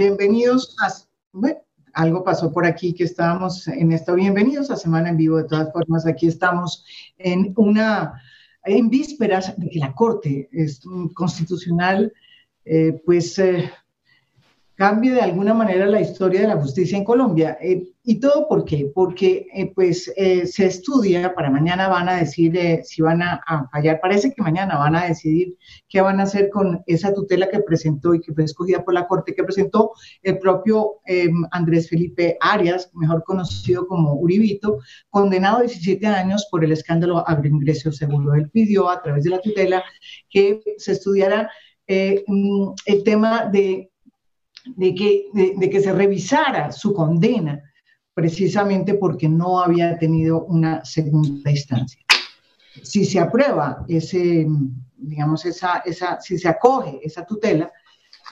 bienvenidos a... Bueno, algo pasó por aquí que estábamos en esto. Bienvenidos a Semana en Vivo. De todas formas, aquí estamos en una... En vísperas de que la Corte Constitucional, eh, pues... Eh, cambie de alguna manera la historia de la justicia en Colombia. Eh, ¿Y todo por qué? Porque eh, pues eh, se estudia, para mañana van a decir si van a, fallar, parece que mañana van a decidir qué van a hacer con esa tutela que presentó y que fue escogida por la Corte, que presentó el propio em, Andrés Felipe Arias, mejor conocido como Uribito, condenado a 17 años por el escándalo agroingreso seguro. Él pidió a través de la tutela que se estudiara mm, el tema de de que, de, que se revisara su condena, precisamente porque no había tenido una segunda instancia. Si se aprueba ese, digamos, esa, esa, si se acoge esa tutela,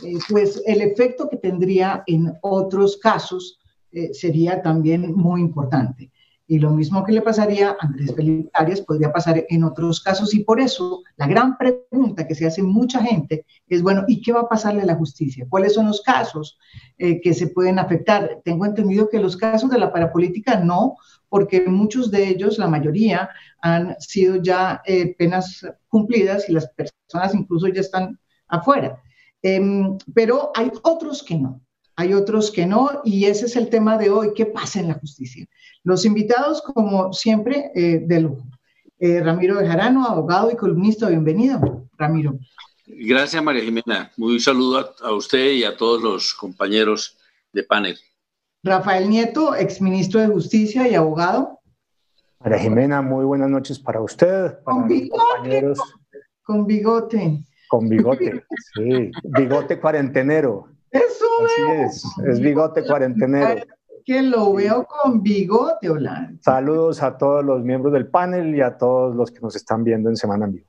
eh, pues el efecto que tendría en otros casos eh, sería también muy importante. Y lo mismo que le pasaría a Andrés Felipe Arias podría pasar en otros casos. Y por eso la gran pregunta que se hace mucha gente es, bueno, ¿y qué va a pasarle a la justicia? ¿Cuáles son los casos eh, que se pueden afectar? Tengo entendido que los casos de la parapolítica no, porque muchos de ellos, la mayoría, han sido ya eh, penas cumplidas y las personas incluso ya están afuera. Em, pero hay otros que no hay otros que no, y ese es el tema de hoy, ¿qué pasa en la justicia? Los invitados, como siempre, eh, de lujo. Eh, Ramiro Bejarano, abogado y columnista, bienvenido, Ramiro. Gracias, María Jimena. Muy saludo a, usted y a todos los compañeros de panel. Rafael Nieto, exministro de Justicia y abogado. María Jimena, muy buenas noches para usted, para con bigote, compañeros. Con bigote. Con bigote, sí. Bigote cuarentenero. Eso Así es, es bigote cuarentenero. Que lo veo con bigote, hola. Saludos a todos los miembros del panel y a todos los que nos están viendo en Semana en Vivo.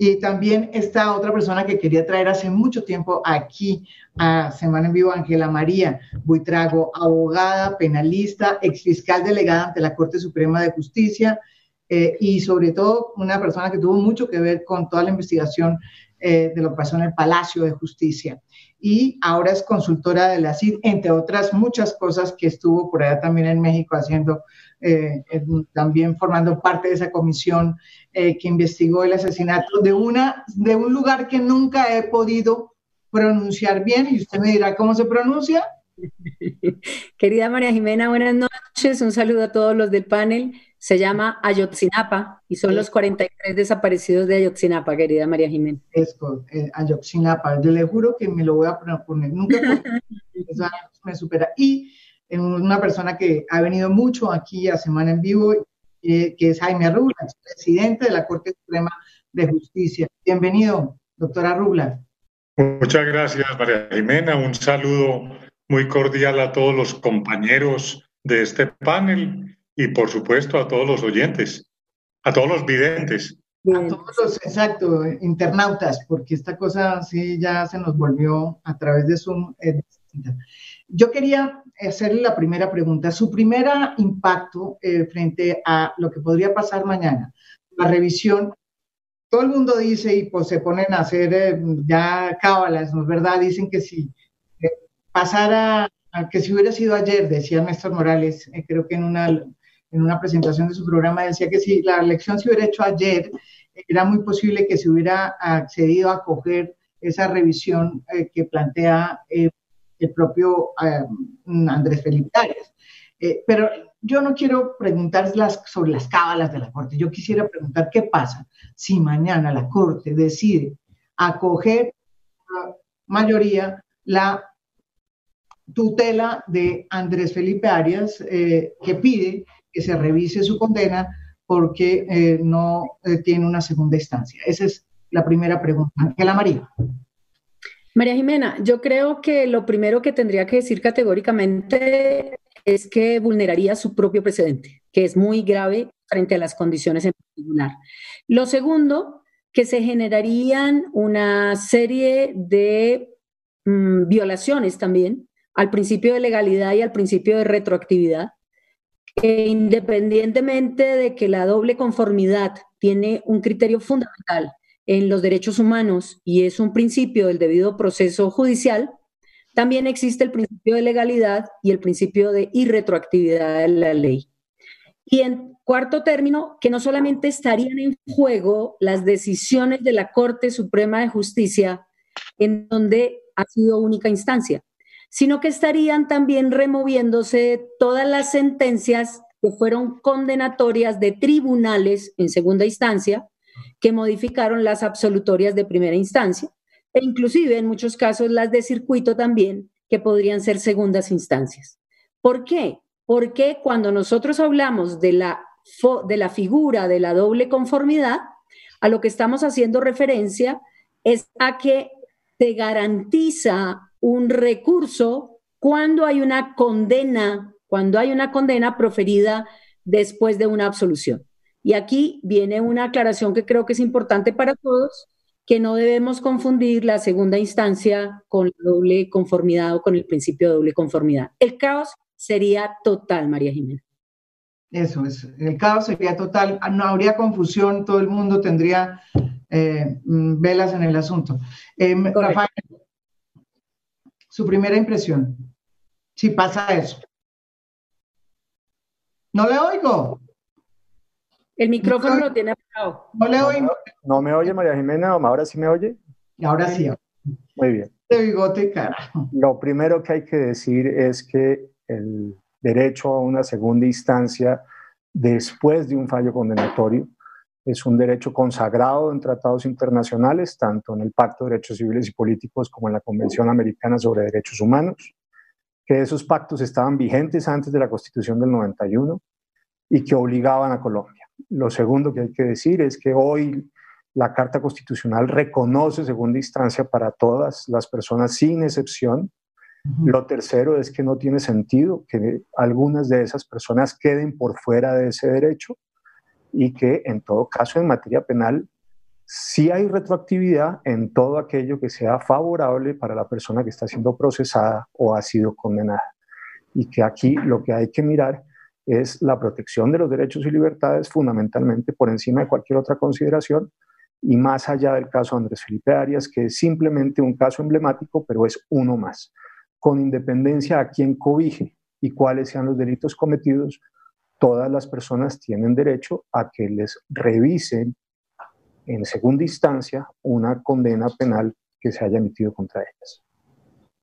Y también está otra persona que quería traer hace mucho tiempo aquí a Semana en Vivo, Ángela María Buitrago, abogada, penalista, exfiscal delegada ante la Corte Suprema de Justicia eh, y sobre todo una persona que tuvo mucho que ver con toda la investigación eh, de lo que pasó en el Palacio de Justicia y ahora es consultora de la CID, entre otras muchas cosas que estuvo por allá también en México haciendo, eh, también formando parte de esa comisión eh, que investigó el asesinato de, una, de un lugar que nunca he podido pronunciar bien y usted me dirá cómo se pronuncia. Querida María Jimena, buenas noches, un saludo a todos los del panel se llama Ayotzinapa y son los 43 desaparecidos de Ayotzinapa, querida María Jiménez. Es eh, Ayotzinapa, yo le juro que me lo voy a poner, nunca me supera. Y una persona que ha venido mucho aquí a Semana en Vivo, eh, que es Jaime Rubla, presidente de la Corte Suprema de Justicia. Bienvenido, doctora Rubla. Muchas gracias, María Jimena. Un saludo muy cordial a todos los compañeros de este panel y por supuesto a todos los oyentes, a todos los videntes. A todos los, exacto, internautas, porque esta cosa sí ya se nos volvió a través de Zoom. Eh, yo quería hacerle la primera pregunta. Su primer impacto eh, frente a lo que podría pasar mañana, la revisión. Todo el mundo dice y pues se ponen a hacer eh, ya cábalas, ¿no es verdad? Dicen que si pasara, que si hubiera sido ayer, decía Néstor Morales, creo que en una en una presentación de su programa, decía que si la elección se hubiera hecho ayer, era muy posible que se hubiera accedido a coger esa revisión eh, que plantea eh, el propio eh, Andrés Felipe Arias. pero yo no quiero preguntar sobre las cábalas de la Corte, yo quisiera preguntar qué pasa si mañana la Corte decide acoger la mayoría la tutela de Andrés Felipe Arias, que pide que se revise su condena porque eh, no eh, tiene una segunda instancia. Esa es la primera pregunta. Ángela María. María Jimena, yo creo que lo primero que tendría que decir categóricamente es que vulneraría su propio precedente, que es muy grave frente a las condiciones en particular. Lo segundo, que se generarían una serie de mm, violaciones también al principio de legalidad y al principio de retroactividad, independientemente de que la doble conformidad tiene un criterio fundamental en los derechos humanos y es un principio del debido proceso judicial, también existe el principio de legalidad y el principio de irretroactividad de la ley. Y en cuarto término, que no solamente estarían en juego las decisiones de la Corte Suprema de Justicia, en donde ha sido única instancia, sino que estarían también removiéndose todas las sentencias que fueron condenatorias de tribunales en segunda instancia, que modificaron las absolutorias de primera instancia, e inclusive en muchos casos las de circuito también, que podrían ser segundas instancias. ¿Por qué? Porque cuando nosotros hablamos de la, de la figura de la doble conformidad, a lo que estamos haciendo referencia es a que se garantiza un recurso cuando hay una condena, cuando hay una condena proferida después de una absolución. Y aquí viene una aclaración que creo que es importante para todos, que no debemos confundir la segunda instancia con la doble conformidad o con el principio de doble conformidad. El caos sería total, María Jiménez. Eso es, el caos sería total, no habría confusión, todo el mundo tendría eh, mm, velas en el asunto. Eh, Rafael, su primera impresión, si pasa eso. No le oigo. El micrófono lo tiene apagado. No le oigo. ¿No me oye María Jimena? ¿Ahora sí me oye? Ahora sí. Muy bien. De bigote, carajo. Lo primero que hay que decir es que el derecho a una segunda instancia después de un fallo condenatorio es un derecho consagrado en tratados internacionales, tanto en el Pacto de Derechos Civiles y Políticos como en la Convención Americana sobre Derechos Humanos, que esos pactos estaban vigentes antes de la Constitución del 91 y que obligaban a Colombia. Lo segundo que hay que decir es que hoy la Carta Constitucional reconoce segunda instancia para todas las personas sin excepción, lo tercero es que no tiene sentido que algunas de esas personas queden por fuera de ese derecho y que en todo caso en materia penal sí hay retroactividad en todo aquello que sea favorable para la persona que está siendo procesada o ha sido condenada. Y que aquí lo que hay que mirar es la protección de los derechos y libertades fundamentalmente por encima de cualquier otra consideración y más allá del caso Andrés Felipe Arias, que es simplemente un caso emblemático, pero es uno más con independencia a quién cobije y cuáles sean los delitos cometidos, todas las personas tienen derecho a que les revisen en segunda instancia una condena penal que se haya emitido contra ellas.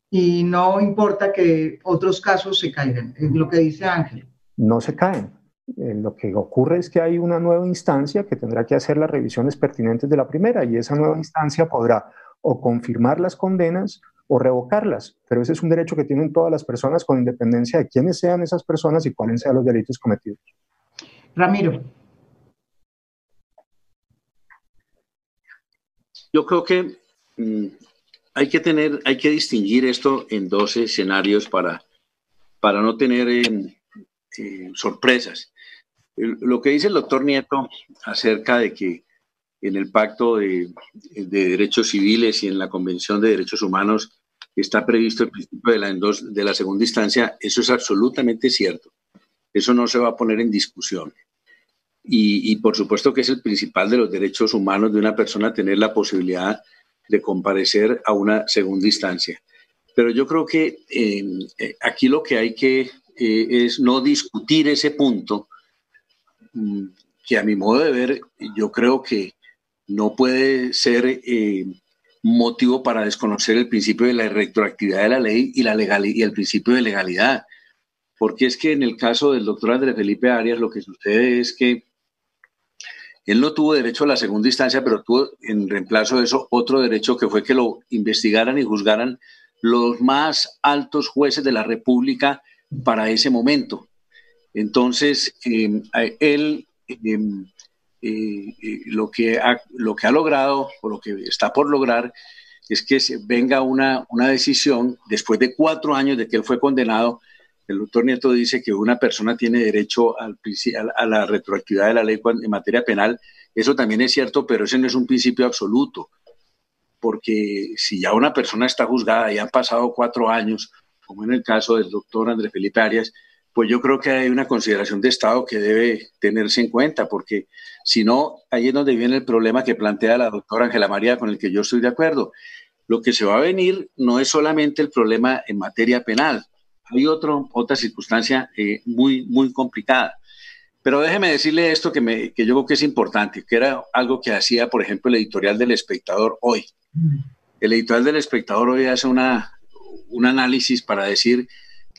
Y no importa que otros casos se caigan, es lo que dice Ángel. No se caen. Eh, lo que ocurre es que hay una nueva instancia que tendrá que hacer las revisiones pertinentes de la primera y esa nueva instancia podrá o confirmar las condenas o revocarlas, pero ese es un derecho que tienen todas las personas con independencia de quiénes sean esas personas y cuáles sean los delitos cometidos. Ramiro. Yo creo que mm, hay que tener, hay que distinguir esto en dos escenarios para, para no tener eh, eh, sorpresas. Lo que dice el doctor Nieto acerca de que en el Pacto de, Derechos Civiles y en la Convención de Derechos Humanos está previsto el principio de la, la segunda instancia, eso es absolutamente cierto. Eso no se va a poner en discusión. Y, por supuesto que es el principal de los derechos humanos de una persona tener la posibilidad de comparecer a una segunda instancia. Pero yo creo que em, eh, aquí lo que hay que eh, es no discutir ese punto, mm, que a mi modo de ver, yo creo que no puede ser eh, motivo para desconocer el principio de la retroactividad de la ley y, la legal y el principio de legalidad. Porque es que en el caso del doctor Andrés Felipe Arias lo que sucede es que él no tuvo derecho a la segunda instancia, pero tuvo en reemplazo de eso otro derecho que fue que lo investigaran y juzgaran los más altos jueces de la República para ese momento. Entonces, eh, él em, lo, que ha, lo que ha logrado o lo que está por lograr es que se venga una, una decisión después de cuatro años de que él fue condenado. El doctor Nieto dice que una persona tiene derecho al, a la retroactividad de la ley en materia penal. Eso también es cierto, pero ese no es un principio absoluto, porque si ya una persona está juzgada y han pasado cuatro años, como en el caso del doctor Andrés Felipe Arias, pues yo creo que hay una consideración de Estado que debe tenerse en cuenta, porque si no, ahí es donde viene el problema que plantea la doctora Ángela María, con el que yo estoy de acuerdo. lo que se va a venir no es solamente el problema en materia penal, hay otro, otra circunstancia eh, muy, muy complicada. Pero déjeme decirle esto que, me, que yo creo que es importante, que era algo que hacía, por ejemplo, el editorial del espectador hoy. El editorial del espectador hoy hace una, un análisis para decir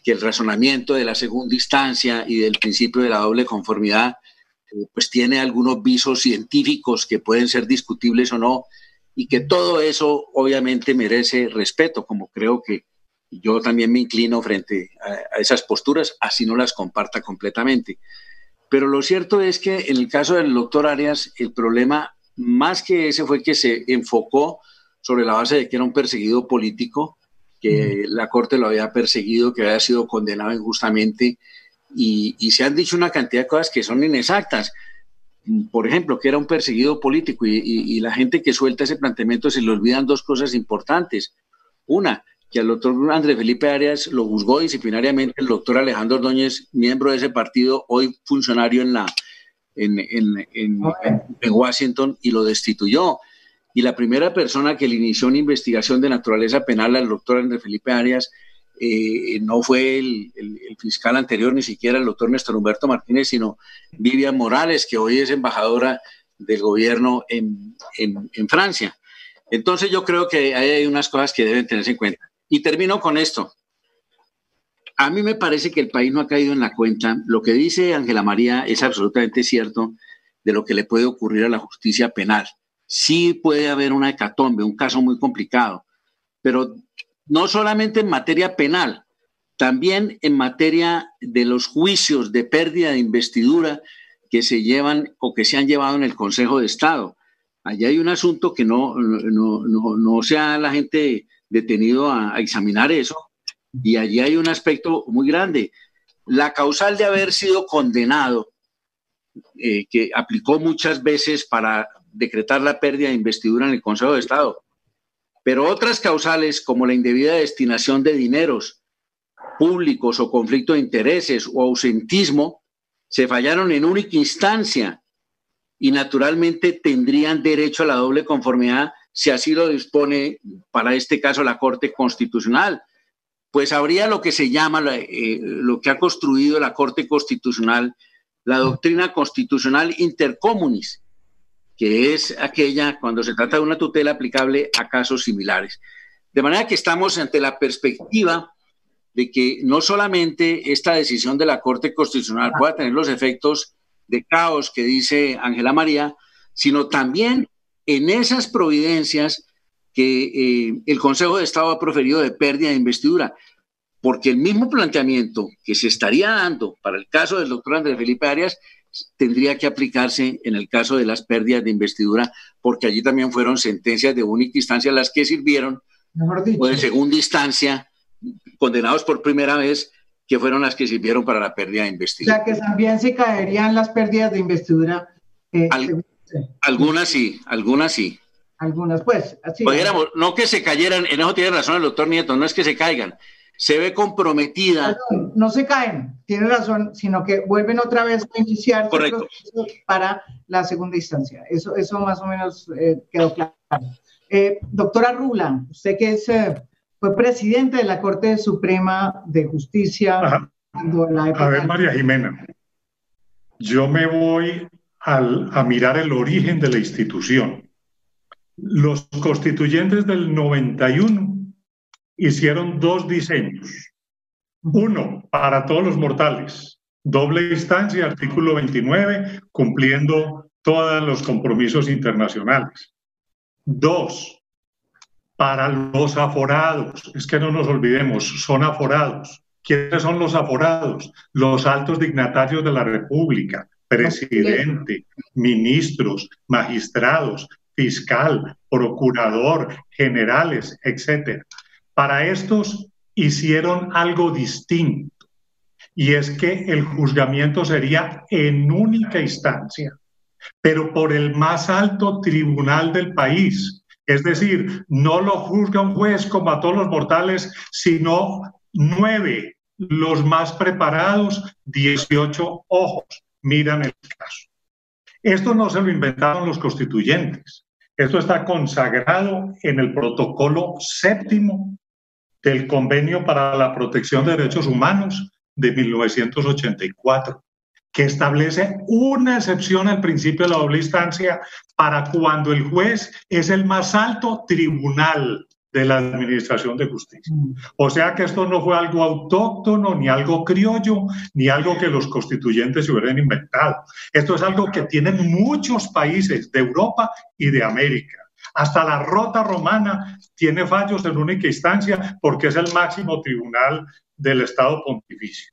que el razonamiento de la segunda instancia y del principio de la doble conformidad eh, pues tiene algunos visos científicos que pueden ser discutibles o no, y que todo eso obviamente merece respeto, como creo que yo también me inclino frente a, esas posturas, así no las comparta completamente. Pero lo cierto es que en el caso del doctor Arias, el problema más que ese fue que se enfocó sobre la base de que era un perseguido político, que la Corte lo había perseguido, que había sido condenado injustamente y, se han dicho una cantidad de cosas que son inexactas. Por ejemplo, que era un perseguido político y, la gente que suelta ese planteamiento se le olvidan dos cosas importantes. Una, que al doctor Andrés Felipe Arias lo juzgó disciplinariamente el doctor Alejandro Ordóñez, miembro de ese partido, hoy funcionario en, la, en, en, en, Washington, y lo destituyó. Y la primera persona que le inició una investigación de naturaleza penal al doctor Andrés Felipe Arias eh, no fue el, fiscal anterior, ni siquiera el doctor Néstor Humberto Martínez, sino Vivian Morales, que hoy es embajadora del gobierno en, Francia. Entonces yo creo que hay unas cosas que deben tenerse en cuenta. Y termino con esto. A mí me parece que el país no ha caído en la cuenta. Lo que dice Ángela María es absolutamente cierto de lo que le puede ocurrir a la justicia penal. Sí puede haber una hecatombe, un caso muy complicado, pero no solamente en materia penal, también en materia de los juicios de pérdida de investidura que se llevan o que se han llevado en el Consejo de Estado. Allí hay un asunto que no, no, no, no se ha la gente detenido a, examinar eso y allí hay un aspecto muy grande. La causal de haber sido condenado, eh, que aplicó muchas veces para decretar la pérdida de investidura en el Consejo de Estado, pero otras causales, como la indebida destinación de dineros públicos o conflicto de intereses o ausentismo, se fallaron en única instancia y naturalmente tendrían derecho a la doble conformidad si así lo dispone para este caso la Corte Constitucional. Pues habría lo que se llama, eh, lo que ha construido la Corte Constitucional, la doctrina constitucional intercomunis, que es aquella cuando se trata de una tutela aplicable a casos similares. De manera que estamos ante la perspectiva de que no solamente esta decisión de la Corte Constitucional pueda tener los efectos de caos que dice Ángela María, sino también en esas providencias que eh, el Consejo de Estado ha proferido de pérdida de investidura, porque el mismo planteamiento que se estaría dando para el caso del doctor Andrés Felipe Arias tendría que aplicarse en el caso de las pérdidas de investidura, porque allí también fueron sentencias de única instancia las que sirvieron, o de segunda instancia, condenados por primera vez, que fueron las que sirvieron para la pérdida de investidura. O sea, que también se caerían las pérdidas de investidura. Eh, algunas sí, algunas sí. Algunas, pues. Así no que se cayeran, en eso tiene razón el doctor Nieto, no es que se caigan, se ve comprometida. no se caen, tiene razón, sino que vuelven otra vez a iniciar para la segunda instancia. Eso, eso más o menos eh, quedó claro. Eh, doctora Rula, usted que es, eh, fue presidente de la Corte Suprema de Justicia. a ver, María Jimena, yo me voy a mirar el origen de la institución. Los constituyentes del 91 hicieron dos diseños. Uno, para todos los mortales, doble instancia, artículo 29, cumpliendo todos los compromisos internacionales. Dos, para los aforados, es que no nos olvidemos, son aforados. ¿Quiénes son los aforados? Los altos dignatarios de la República, presidente, ministros, magistrados, fiscal, procurador, generales, etcétera. Para estos hicieron algo distinto y es que el juzgamiento sería en única instancia, pero por el más alto tribunal del país. Es decir, no lo juzga un juez como a todos los mortales, sino nueve, los más preparados, 18 ojos, miran el caso. Esto no se lo inventaron los constituyentes. Esto está consagrado en el protocolo séptimo del Convenio para la Protección de Derechos Humanos de 1984, que establece una excepción al principio de la doble instancia para cuando el juez es el más alto tribunal de la Administración de Justicia. Mm. O sea que esto no fue algo autóctono, ni algo criollo, ni algo que los constituyentes se hubieran inventado. Esto es algo que tienen muchos países de Europa y de América. Hasta la Rota Romana tiene fallos en única instancia porque es el máximo tribunal del Estado pontificio.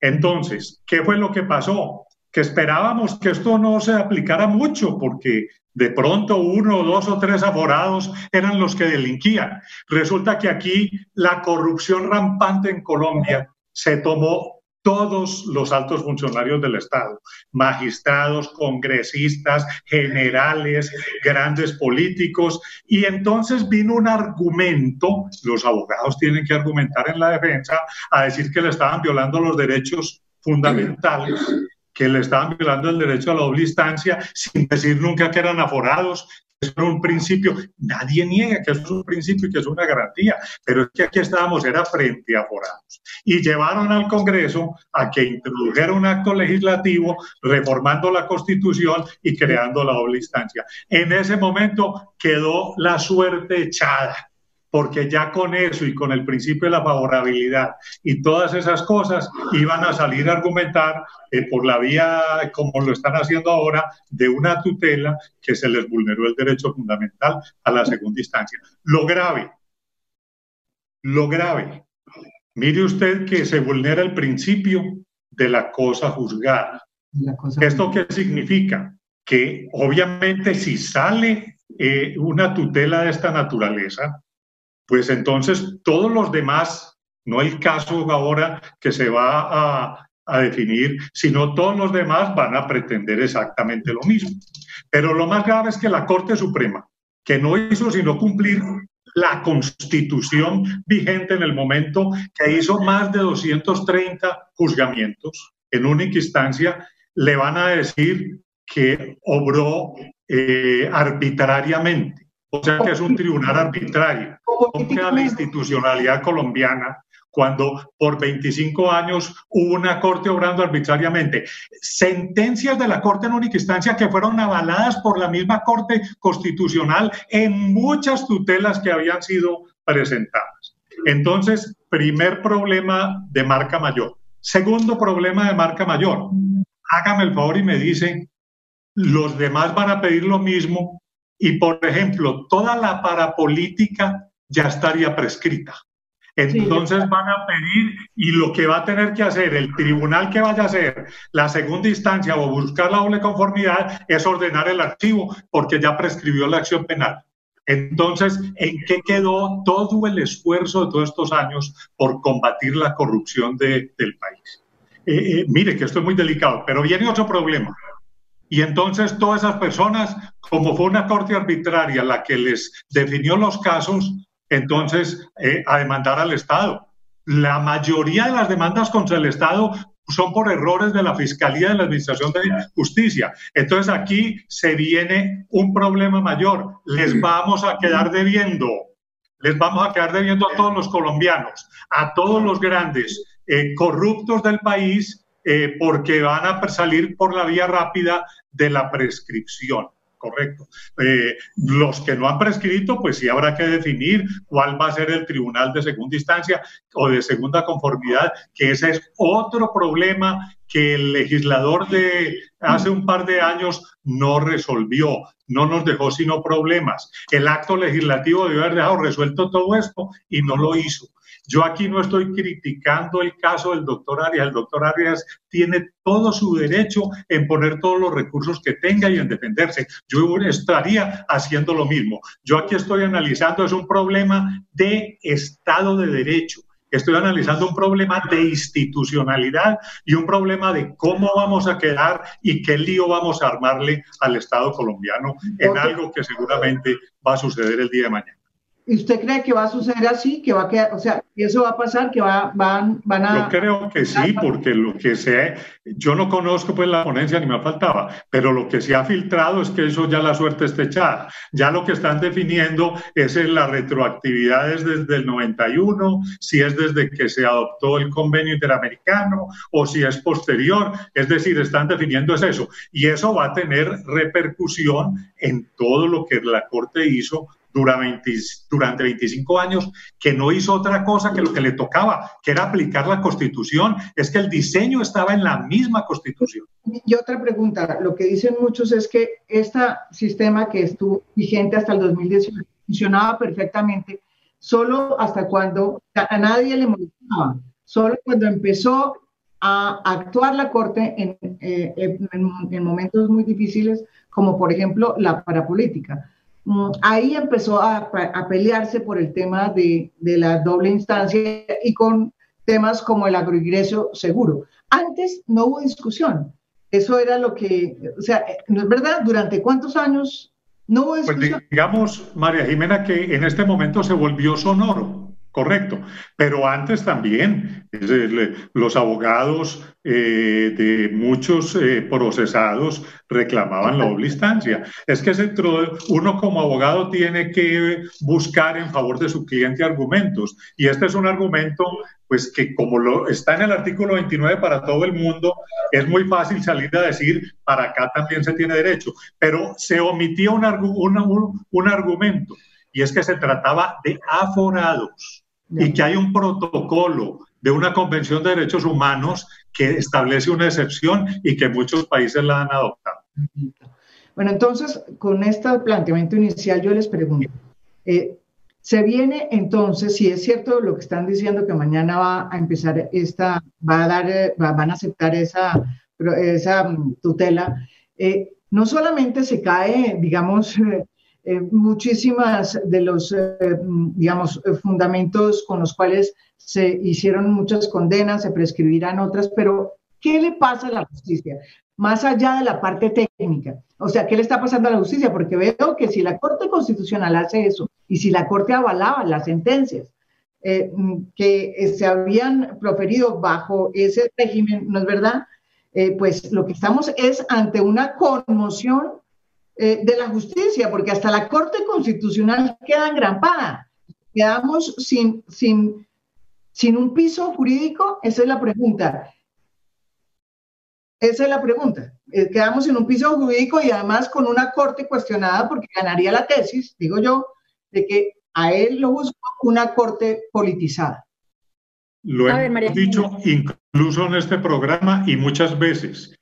Entonces, ¿qué fue lo que pasó? Que esperábamos que esto no se aplicara mucho porque de pronto uno, dos o tres aforados eran los que delinquían. Resulta que aquí la corrupción rampante en Colombia se tomó todos los altos funcionarios del Estado, magistrados, congresistas, generales, grandes políticos, y entonces vino un argumento, los abogados tienen que argumentar en la defensa, a decir que le estaban violando los derechos fundamentales que le estaban violando el derecho a la doble instancia sin decir nunca que eran aforados, era un principio, nadie niega que eso es un principio y que es una garantía, pero es que aquí estábamos, era frente a forados. Y llevaron al Congreso a que introdujera un acto legislativo reformando la Constitución y creando la doble instancia. En ese momento quedó la suerte echada porque ya con eso y con el principio de la favorabilidad y todas esas cosas iban a salir a argumentar eh, por la vía, como lo están haciendo ahora, de una tutela que se les vulneró el derecho fundamental a la segunda instancia. Lo grave, lo grave, mire usted que se vulnera el principio de la cosa juzgada. ¿Esto qué significa? Que obviamente si sale eh, una tutela de esta naturaleza, pues entonces todos los demás, no el caso ahora que se va a, definir, sino todos los demás van a pretender exactamente lo mismo. Pero lo más grave es que la Corte Suprema, que no hizo sino cumplir la constitución vigente en el momento, que hizo más de 230 juzgamientos en única instancia, le van a decir que obró eh, arbitrariamente. O sea que es un tribunal arbitrario. ¿Cómo queda la institucionalidad colombiana cuando por 25 años hubo una corte obrando arbitrariamente? Sentencias de la corte en única instancia que fueron avaladas por la misma corte constitucional en muchas tutelas que habían sido presentadas. Entonces, primer problema de marca mayor. Segundo problema de marca mayor. Hágame el favor y me dice, los demás van a pedir lo mismo y, por ejemplo, toda la parapolítica ya estaría prescrita. Entonces van a pedir y lo que va a tener que hacer el tribunal que vaya a hacer la segunda instancia o buscar la doble conformidad es ordenar el archivo porque ya prescribió la acción penal. Entonces, ¿en qué quedó todo el esfuerzo de todos estos años por combatir la corrupción del país? Eh, eh, mire que esto es muy delicado, pero viene otro problema. Y entonces todas esas personas, como fue una corte arbitraria la que les definió los casos, entonces eh, a demandar al Estado. La mayoría de las demandas contra el Estado son por errores de la Fiscalía de la Administración de Justicia. Entonces aquí se viene un problema mayor. Les vamos a quedar debiendo, les vamos a quedar debiendo a todos los colombianos, a todos los grandes eh, corruptos del país eh, porque van a salir por la vía rápida de la prescripción. Correcto. Eh, los que no han prescrito, pues sí habrá que definir cuál va a ser el tribunal de segunda instancia o de segunda conformidad, que ese es otro problema que el legislador de hace un par de años no resolvió, no nos dejó sino problemas. El acto legislativo debió haber dejado resuelto todo esto y no lo hizo. Yo aquí no estoy criticando el caso del doctor Arias. El doctor Arias tiene todo su derecho en poner todos los recursos que tenga y en defenderse. Yo estaría haciendo lo mismo. Yo aquí estoy analizando, es un problema de Estado de Derecho. Estoy analizando un problema de institucionalidad y un problema de cómo vamos a quedar y qué lío vamos a armarle al Estado colombiano en algo que seguramente va a suceder el día de mañana. ¿Y usted cree que va a suceder así? ¿Que va a quedar, o sea, eso va a pasar? ¿Que va, van, van a...? Yo creo que sí, porque lo que se... Yo no conozco pues la ponencia ni me faltaba, pero lo que se ha filtrado es que eso ya la suerte está echada. Ya lo que están definiendo es la retroactividad es desde el 91, si es desde que se adoptó el convenio interamericano o si es posterior. Es decir, están definiendo es eso. Y eso va a tener repercusión en todo lo que la Corte hizo durante, durante 25 años, que no hizo otra cosa que lo que le tocaba, que era aplicar la constitución. Es que el diseño estaba en la misma constitución. Y otra pregunta, lo que dicen muchos es que este sistema que estuvo vigente hasta el 2018 funcionaba perfectamente, solo hasta cuando a nadie le molestaba, solo cuando empezó a actuar la Corte en, eh, en, en momentos muy difíciles, como por ejemplo la parapolítica ahí empezó a, pelearse por el tema de, la doble instancia y con temas como el agroingreso seguro. Antes no hubo discusión. Eso era lo que, o sea, ¿no es verdad? ¿Durante cuántos años no hubo pues discusión? Pues digamos, María Jimena, que en este momento se volvió sonoro correcto. Pero antes también, los abogados eh, de muchos eh, procesados reclamaban la doble instancia. Es que uno como abogado tiene que buscar en favor de su cliente argumentos. Y este es un argumento, pues que como lo está en el artículo 29 para todo el mundo, es muy fácil salir a decir, para acá también se tiene derecho. Pero se omitía un, un argumento. Y es que se trataba de aforados y que hay un protocolo de una Convención de Derechos Humanos que establece una excepción y que muchos países la han adoptado. Bueno, entonces, con este planteamiento inicial, yo les pregunto, eh, ¿se viene entonces, si es cierto lo que están diciendo, que mañana va a empezar esta, va a dar, eh, van a aceptar esa, esa tutela, eh, no solamente se cae, digamos, eh, muchísimas de los, eh, digamos, eh, fundamentos con los cuales se hicieron muchas condenas, se prescribirán otras, pero ¿qué le pasa a la justicia? Más allá de la parte técnica. O sea, ¿qué le está pasando a la justicia? Porque veo que si la Corte Constitucional hace eso y si la Corte avalaba las sentencias que se habían proferido bajo ese régimen, ¿no es verdad? pues lo que estamos es ante una conmoción eh, de la justicia, porque hasta la Corte Constitucional queda engrampada. Quedamos sin, sin, sin un piso jurídico, esa es la pregunta. Esa es la pregunta. Eh, quedamos en un piso jurídico y además con una corte cuestionada porque ganaría la tesis, digo yo, de que a él lo buscó una corte politizada. Lo hemos dicho incluso en este programa y muchas veces.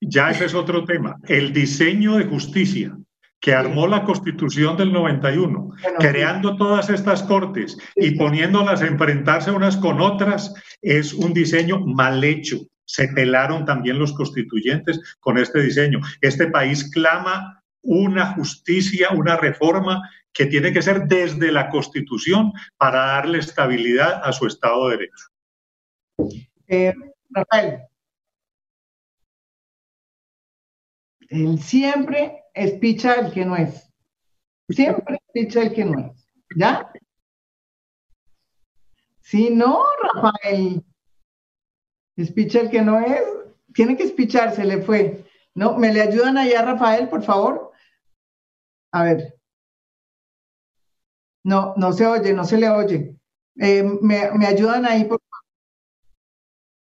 Ya ese es otro tema. El diseño de justicia que armó la Constitución del 91, creando todas estas cortes y poniéndolas a enfrentarse unas con otras, es un diseño mal hecho. Se pelaron también los constituyentes con este diseño. Este país clama una justicia, una reforma que tiene que ser desde la Constitución para darle estabilidad a su Estado de Derecho. Eh, Rafael, Él siempre espicha el que no es. Siempre espicha el que no es. ¿Ya? Si no, Rafael, espicha el que no es, tiene que espichar, se le fue. ¿No? ¿Me le ayudan allá, Rafael, por favor? A ver. No, no se oye, no se le oye. Eh, me, me ayudan ahí, por favor?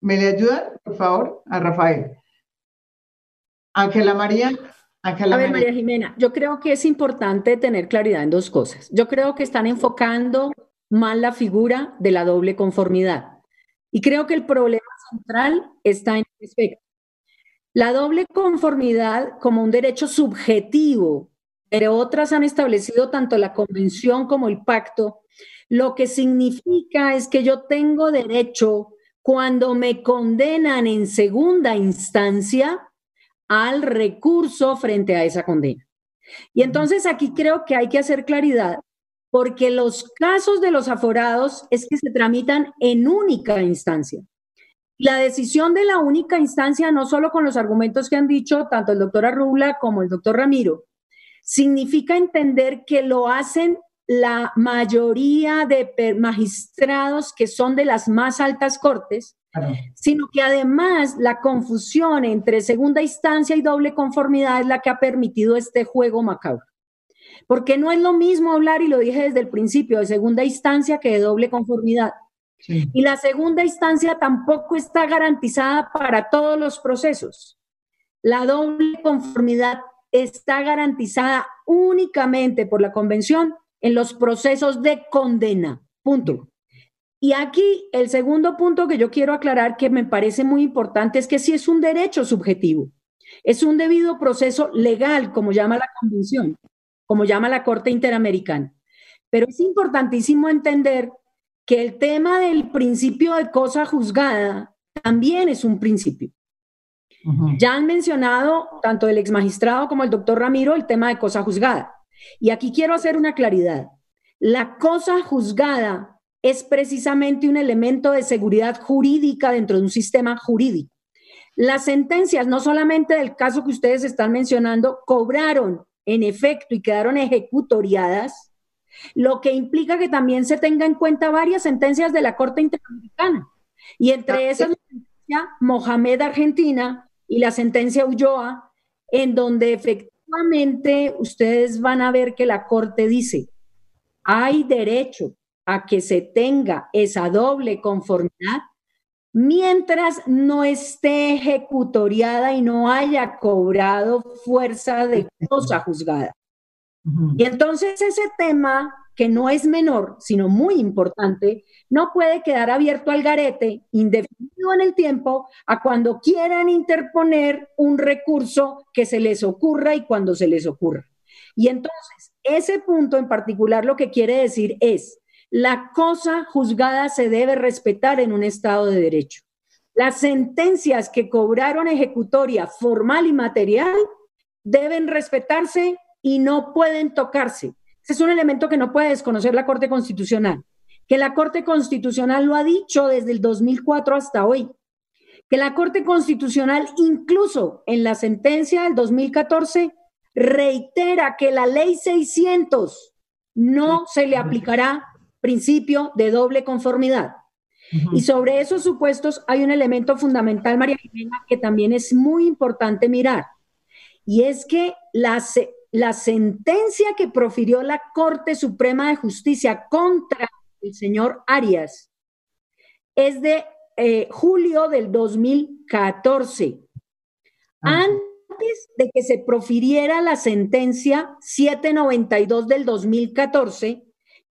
¿Me le ayudan, por favor, a Rafael? Ángela María. Ángela a ver, María. Jimena, yo creo que es importante tener claridad en dos cosas. Yo creo que están enfocando mal la figura de la doble conformidad. Y creo que el problema central está en respecto. La doble conformidad como un derecho subjetivo, pero otras han establecido tanto la convención como el pacto, lo que significa es que yo tengo derecho cuando me condenan en segunda instancia al recurso frente a esa condena. Y entonces aquí creo que hay que hacer claridad, porque los casos de los aforados es que se tramitan en única instancia. La decisión de la única instancia, no solo con los argumentos que han dicho tanto el doctor Arrula como el doctor Ramiro, significa entender que lo hacen la mayoría de magistrados que son de las más altas cortes, sino que además la confusión entre segunda instancia y doble conformidad es la que ha permitido este juego macabro. Porque no es lo mismo hablar, y lo dije desde el principio, de segunda instancia que de doble conformidad. Y la segunda instancia tampoco está garantizada para todos los procesos. La doble conformidad está garantizada únicamente por la Convención en los procesos de condena. Punto. Y aquí el segundo punto que yo quiero aclarar que me parece muy importante es que si es un derecho subjetivo, es un debido proceso legal, como llama la Convención, como llama la Corte Interamericana. Pero es importantísimo entender que el tema del principio de cosa juzgada también es un principio. Ya han mencionado tanto el ex magistrado como el doctor Ramiro el tema de cosa juzgada. Y aquí quiero hacer una claridad. La cosa juzgada es precisamente un elemento de seguridad jurídica dentro de un sistema jurídico. Las sentencias, no solamente del caso que ustedes están mencionando, cobraron en efecto y quedaron ejecutoriadas, lo que implica que también se tenga en cuenta varias sentencias de la Corte Interamericana. Y entre esas, la sentencia Mohamed Argentina y la sentencia Ulloa, en donde efectivamente ustedes van a ver que la Corte dice, hay derecho a que se tenga esa doble conformidad mientras no esté ejecutoriada y no haya cobrado fuerza de cosa juzgada. Y entonces ese tema, que no es menor, sino muy importante, no puede quedar abierto al garete, indefinido en el tiempo, a cuando quieran interponer un recurso que se les ocurra y cuando se les ocurra. Y entonces, ese punto en particular lo que quiere decir es, la cosa juzgada se debe respetar en un Estado de Derecho. Las sentencias que cobraron ejecutoria formal y material deben respetarse y no pueden tocarse. Ese es un elemento que no puede desconocer la Corte Constitucional, que la Corte Constitucional lo ha dicho desde el 2004 hasta hoy, que la Corte Constitucional incluso en la sentencia del 2014 reitera que la ley 600 no se le aplicará principio de doble conformidad. Y sobre esos supuestos hay un elemento fundamental, María Jimena, que también es muy importante mirar. Y es que la, la sentencia que profirió la Corte Suprema de Justicia contra el señor Arias es de eh, julio del 2014. Antes de que se profiriera la sentencia 792 del 2014,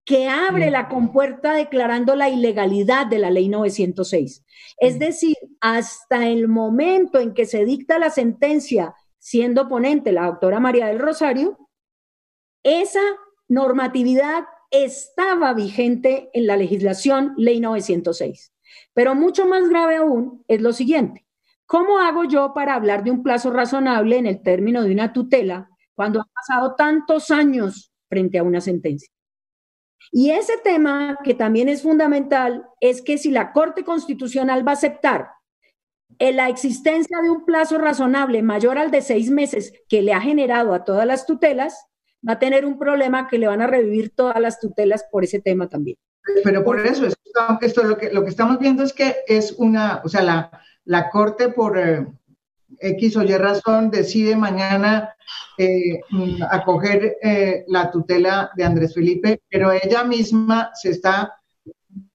que abre la compuerta declarando la ilegalidad de la ley 906. Es decir, hasta el momento en que se dicta la sentencia, siendo ponente la doctora María del Rosario, esa normatividad estaba vigente en la legislación ley 906. Pero mucho más grave aún es lo siguiente. ¿Cómo hago yo para hablar de un plazo razonable en el término de una tutela cuando han pasado tantos años frente a una sentencia? Y ese tema que también es fundamental es que si la Corte Constitucional va a aceptar la existencia de un plazo razonable mayor al de seis meses que le ha generado a todas las tutelas, va a tener un problema que le van a revivir todas las tutelas por ese tema también. Pero por eso, esto, lo, que, lo que estamos viendo es que es una, o sea, la, la Corte por, eh, X o Y razón decide mañana eh, mm, acoger eh, la tutela de Andrés Felipe, pero ella misma se está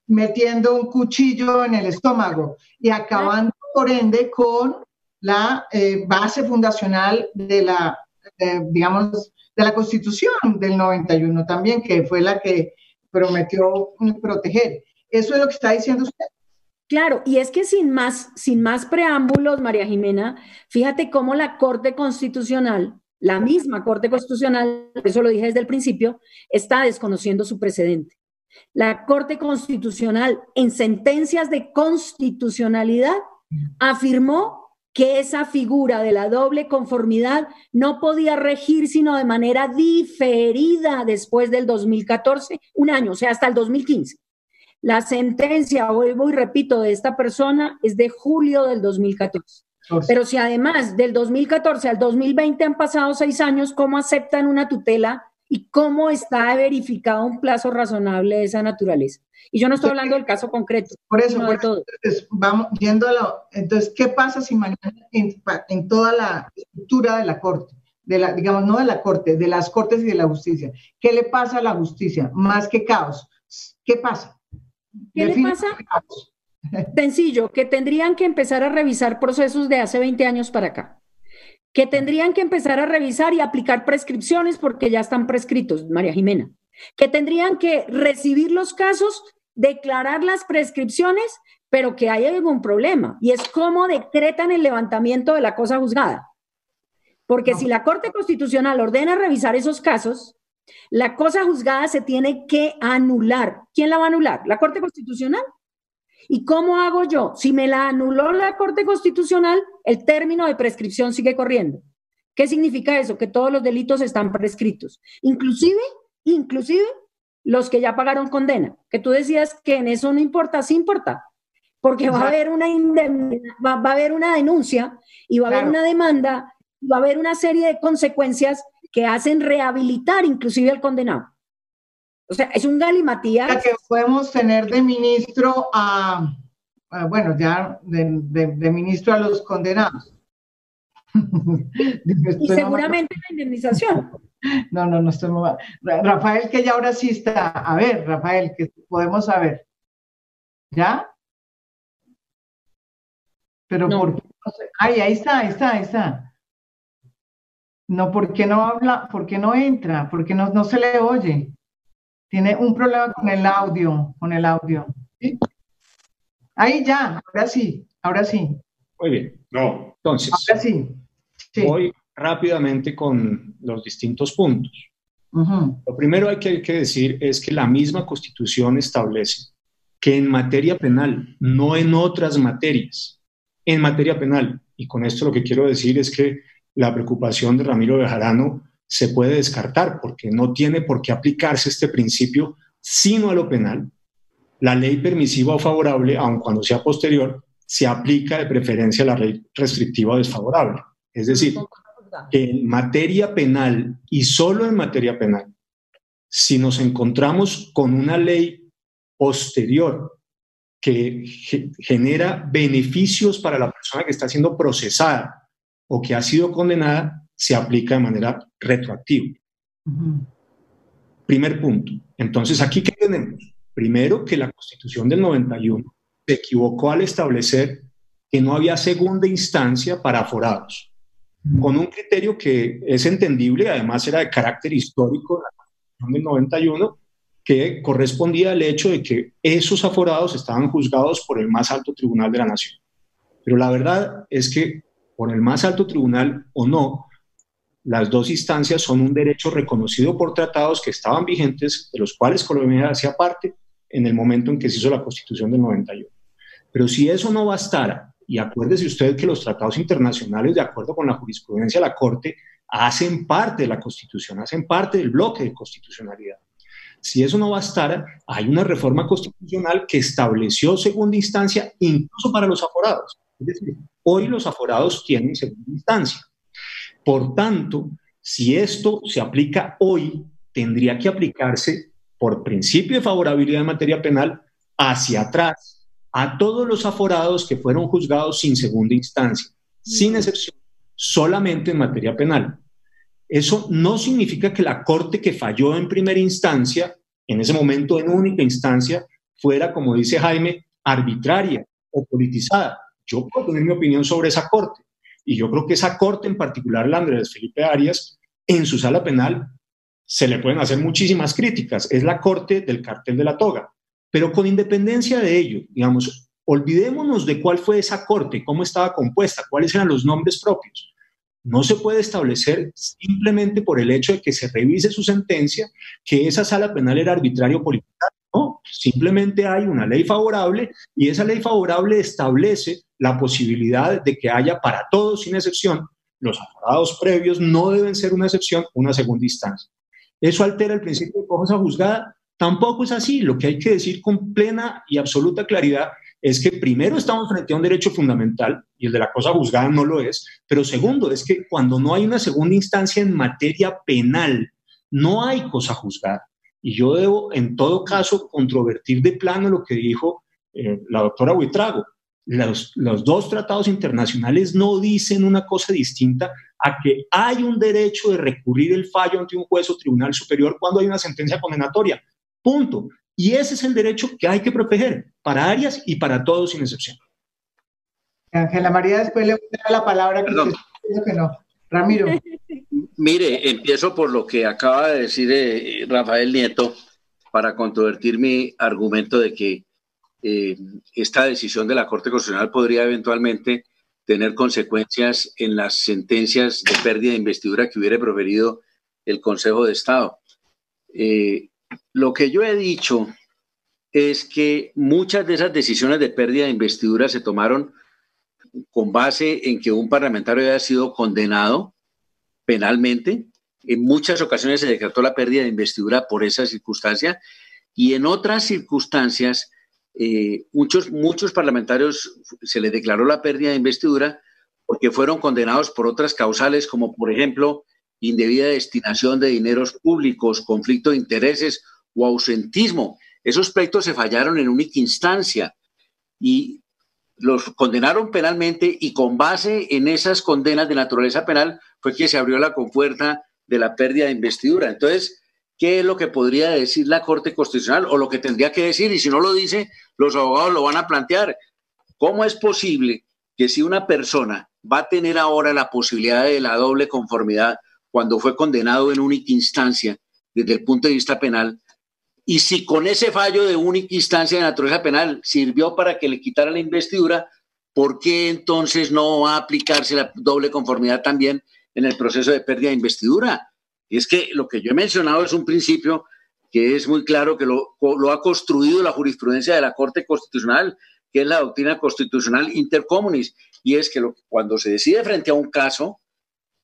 metiendo un cuchillo en el estómago y acabando, por ende, con la eh, base fundacional de la, digamos, de la Constitución del 91 también, que fue la que prometió proteger. Eso es lo que está diciendo usted. Claro, y es que sin más, sin más preámbulos, María Jimena, fíjate cómo la Corte Constitucional, la misma Corte Constitucional, eso lo dije desde el principio, está desconociendo su precedente. La Corte Constitucional, en sentencias de constitucionalidad, afirmó que esa figura de la doble conformidad no podía regir sino de manera diferida después del 2014, un año, o sea, hasta el 2015. La sentencia, vuelvo y repito, de esta persona es de julio del 2014. Pero si además del 2014 al 2020 han pasado seis años, ¿cómo aceptan una tutela y cómo está verificado un plazo razonable de esa naturaleza. Y yo no estoy hablando del caso concreto. Por eso, vamos yendo a entonces, ¿qué pasa si mañana en, toda la estructura de la Corte, de la, digamos, no de la Corte, de las Cortes y de la justicia, ¿qué le pasa a la justicia? Más que caos. ¿Qué pasa? ¿Qué le pasa? Sencillo, que tendrían que empezar a revisar procesos de hace 20 años para acá. Que tendrían que empezar a revisar y aplicar prescripciones porque ya están prescritos, María Jimena, que tendrían que recibir los casos, declarar las prescripciones, pero que hay algún problema. Y es cómo decretan el levantamiento de la cosa juzgada. Porque si la Corte Constitucional ordena revisar esos casos, la cosa juzgada se tiene que anular. ¿Quién la va a anular? ¿La Corte Constitucional? ¿Y cómo hago yo? Si me la anuló la Corte Constitucional, el término de prescripción sigue corriendo. ¿Qué significa eso? Que todos los delitos están prescritos. Inclusive, inclusive los que ya pagaron condena. Que tú decías que en eso no importa, sí importa. Porque va a haber una, va, a haber una denuncia y va a haber una demanda, va a haber una serie de consecuencias que hacen rehabilitar inclusive al condenado. O sea, es un galimatías. que podemos tener de ministro a, bueno, ya de, ministro a los condenados. y seguramente la indemnización. No, no, no estoy mal. Rafael, que ya ahora sí está. A ver, Rafael, que podemos saber. ¿Ya? Pero por qué no sé. Ay, ahí está, ahí está, ahí está. No, ¿por qué no habla? ¿Por qué no entra? ¿Por qué no, no se le oye? Tiene un problema con el audio, con el audio. Ahí ya, ahora sí, ahora sí. Muy bien. No. Entonces, ahora sí. voy rápidamente con los distintos puntos. Lo primero hay que, que decir es que la misma constitución establece que en materia penal, no en otras materias, en materia penal, y con esto lo que quiero decir es que la preocupación de Ramiro Bejarano se puede descartar porque no tiene por qué aplicarse este principio sino a lo penal. La ley permisiva o favorable, aun cuando sea posterior, se aplica de preferencia a la ley restrictiva o desfavorable. Es decir, que en materia penal y solo en materia penal, si nos encontramos con una ley posterior que genera beneficios para la persona que está siendo procesada o que ha sido condenada, se aplica de manera retroactiva. Primer punto. Entonces, ¿aquí qué tenemos? Primero, que la Constitución del 91 se equivocó al establecer que no había segunda instancia para aforados, con un criterio que es entendible, además era de carácter histórico, la Constitución del 91, que correspondía al hecho de que esos aforados estaban juzgados por el más alto tribunal de la nación. Pero la verdad es que por el más alto tribunal o no, las dos instancias son un derecho reconocido por tratados que estaban vigentes, de los cuales Colombia hacía parte en el momento en que se hizo la Constitución del 91. Pero si eso no bastara, y acuérdese usted que los tratados internacionales, de acuerdo con la jurisprudencia de la Corte, hacen parte de la Constitución, hacen parte del bloque de constitucionalidad. Si eso no bastara, hay una reforma constitucional que estableció segunda instancia incluso para los aforados. Es decir, hoy los aforados tienen segunda instancia. Por tanto, si esto se aplica hoy, tendría que aplicarse por principio de favorabilidad en materia penal hacia atrás a todos los aforados que fueron juzgados sin segunda instancia, sin excepción, solamente en materia penal. Eso no significa que la corte que falló en primera instancia, en ese momento en única instancia, fuera, como dice Jaime, arbitraria o politizada. Yo puedo tener mi opinión sobre esa corte, y yo creo que esa corte en particular, la Andrés Felipe Arias, en su sala penal se le pueden hacer muchísimas críticas. Es la corte del cartel de la toga. Pero con independencia de ello, digamos, olvidémonos de cuál fue esa corte, cómo estaba compuesta, cuáles eran los nombres propios. No se puede establecer simplemente por el hecho de que se revise su sentencia que esa sala penal era arbitrario política. No, simplemente hay una ley favorable y esa ley favorable establece la posibilidad de que haya para todos, sin excepción, los aforados previos no deben ser una excepción, una segunda instancia. ¿Eso altera el principio de cosa juzgada? Tampoco es así. Lo que hay que decir con plena y absoluta claridad es que primero estamos frente a un derecho fundamental y el de la cosa juzgada no lo es, pero segundo es que cuando no hay una segunda instancia en materia penal, no hay cosa a juzgar. Y yo debo, en todo caso, controvertir de plano lo que dijo eh, la doctora Huitrago. Los, los, dos tratados internacionales no dicen una cosa distinta a que hay un derecho de recurrir el fallo ante un juez o tribunal superior cuando hay una sentencia condenatoria. Punto. Y ese es el derecho que hay que proteger para Arias y para todos sin excepción. Ángela María, después le voy a dar la palabra que, que no. Ramiro. Mire, empiezo por lo que acaba de decir eh, Rafael Nieto para controvertir mi argumento de que eh, esta decisión de la Corte Constitucional podría eventualmente tener consecuencias en las sentencias de pérdida de investidura que hubiera proferido el Consejo de Estado. Eh, lo que yo he dicho es que muchas de esas decisiones de pérdida de investidura se tomaron con base en que un parlamentario haya sido condenado penalmente. En muchas ocasiones se decretó la pérdida de investidura por esa circunstancia y en otras circunstancias eh, muchos, muchos parlamentarios se les declaró la pérdida de investidura porque fueron condenados por otras causales como por ejemplo indebida destinación de dineros públicos, conflicto de intereses o ausentismo. Esos pleitos se fallaron en única instancia y los condenaron penalmente y con base en esas condenas de naturaleza penal fue que se abrió la compuerta de la pérdida de investidura. Entonces, ¿qué es lo que podría decir la Corte Constitucional o lo que tendría que decir? Y si no lo dice, los abogados lo van a plantear. ¿Cómo es posible que si una persona va a tener ahora la posibilidad de la doble conformidad cuando fue condenado en única instancia desde el punto de vista penal, y si con ese fallo de única instancia de naturaleza penal sirvió para que le quitara la investidura, ¿por qué entonces no va a aplicarse la doble conformidad también en el proceso de pérdida de investidura? Y es que lo que yo he mencionado es un principio que es muy claro que lo, ha construido la jurisprudencia de la Corte Constitucional, que es la doctrina constitucional intercomunis, y es que cuando se decide frente a un caso,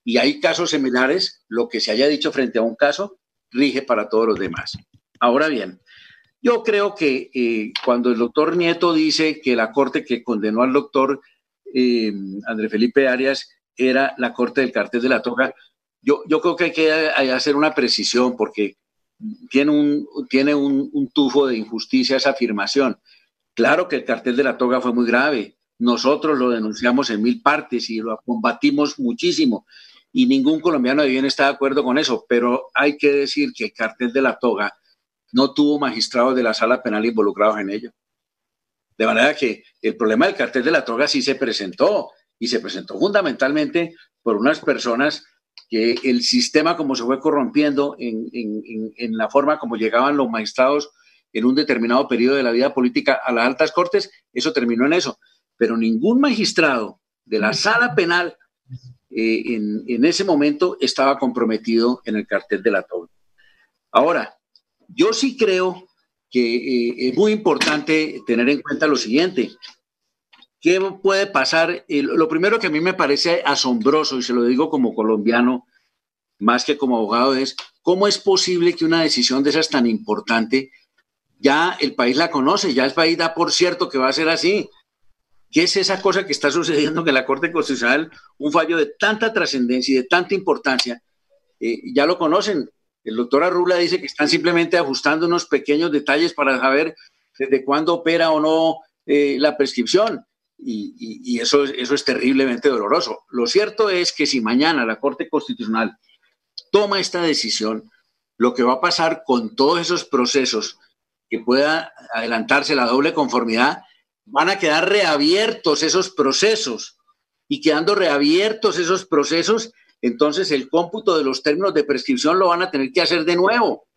y hay casos similares, lo que se haya dicho frente a un caso rige para todos los demás. Ahora bien, yo creo que eh, cuando el doctor Nieto dice que la corte que condenó al doctor eh, André Felipe Arias era la corte del cartel de la toga, yo, yo creo que hay que hacer una precisión porque tiene un, tiene un, tufo de injusticia esa afirmación. Claro que el cartel de la toga fue muy grave. Nosotros lo denunciamos en mil partes y lo combatimos muchísimo. Y ningún colombiano de bien está de acuerdo con eso. Pero hay que decir que el cartel de la toga no tuvo magistrados de la sala penal involucrados en ello. De manera que el problema del cartel de la droga sí se presentó y se presentó fundamentalmente por unas personas que el sistema como se fue corrompiendo en, la forma como llegaban los magistrados en un determinado periodo de la vida política a las altas cortes, eso terminó en eso. Pero ningún magistrado de la sala penal eh, en, en, ese momento estaba comprometido en el cartel de la toga. Ahora, yo sí creo que eh, es muy importante tener en cuenta lo siguiente. ¿Qué puede pasar? lo primero que a mí me parece asombroso, y se lo digo como colombiano, más que como abogado, es cómo es posible que una decisión de esas tan importante, ya el país la conoce, ya el país da por cierto que va a ser así. ¿Qué es esa cosa que está sucediendo que la Corte Constitucional, un fallo de tanta trascendencia y de tanta importancia, eh, ya lo conocen? El doctor Arrula dice que están simplemente ajustando unos pequeños detalles para saber desde cuándo opera o no eh, la prescripción. Y, eso, eso es terriblemente doloroso. Lo cierto es que si mañana la Corte Constitucional toma esta decisión, lo que va a pasar con todos esos procesos que pueda adelantarse la doble conformidad, van a quedar reabiertos esos procesos. Y quedando reabiertos esos procesos, entonces el cómputo de los términos de prescripción lo van a tener que hacer de nuevo.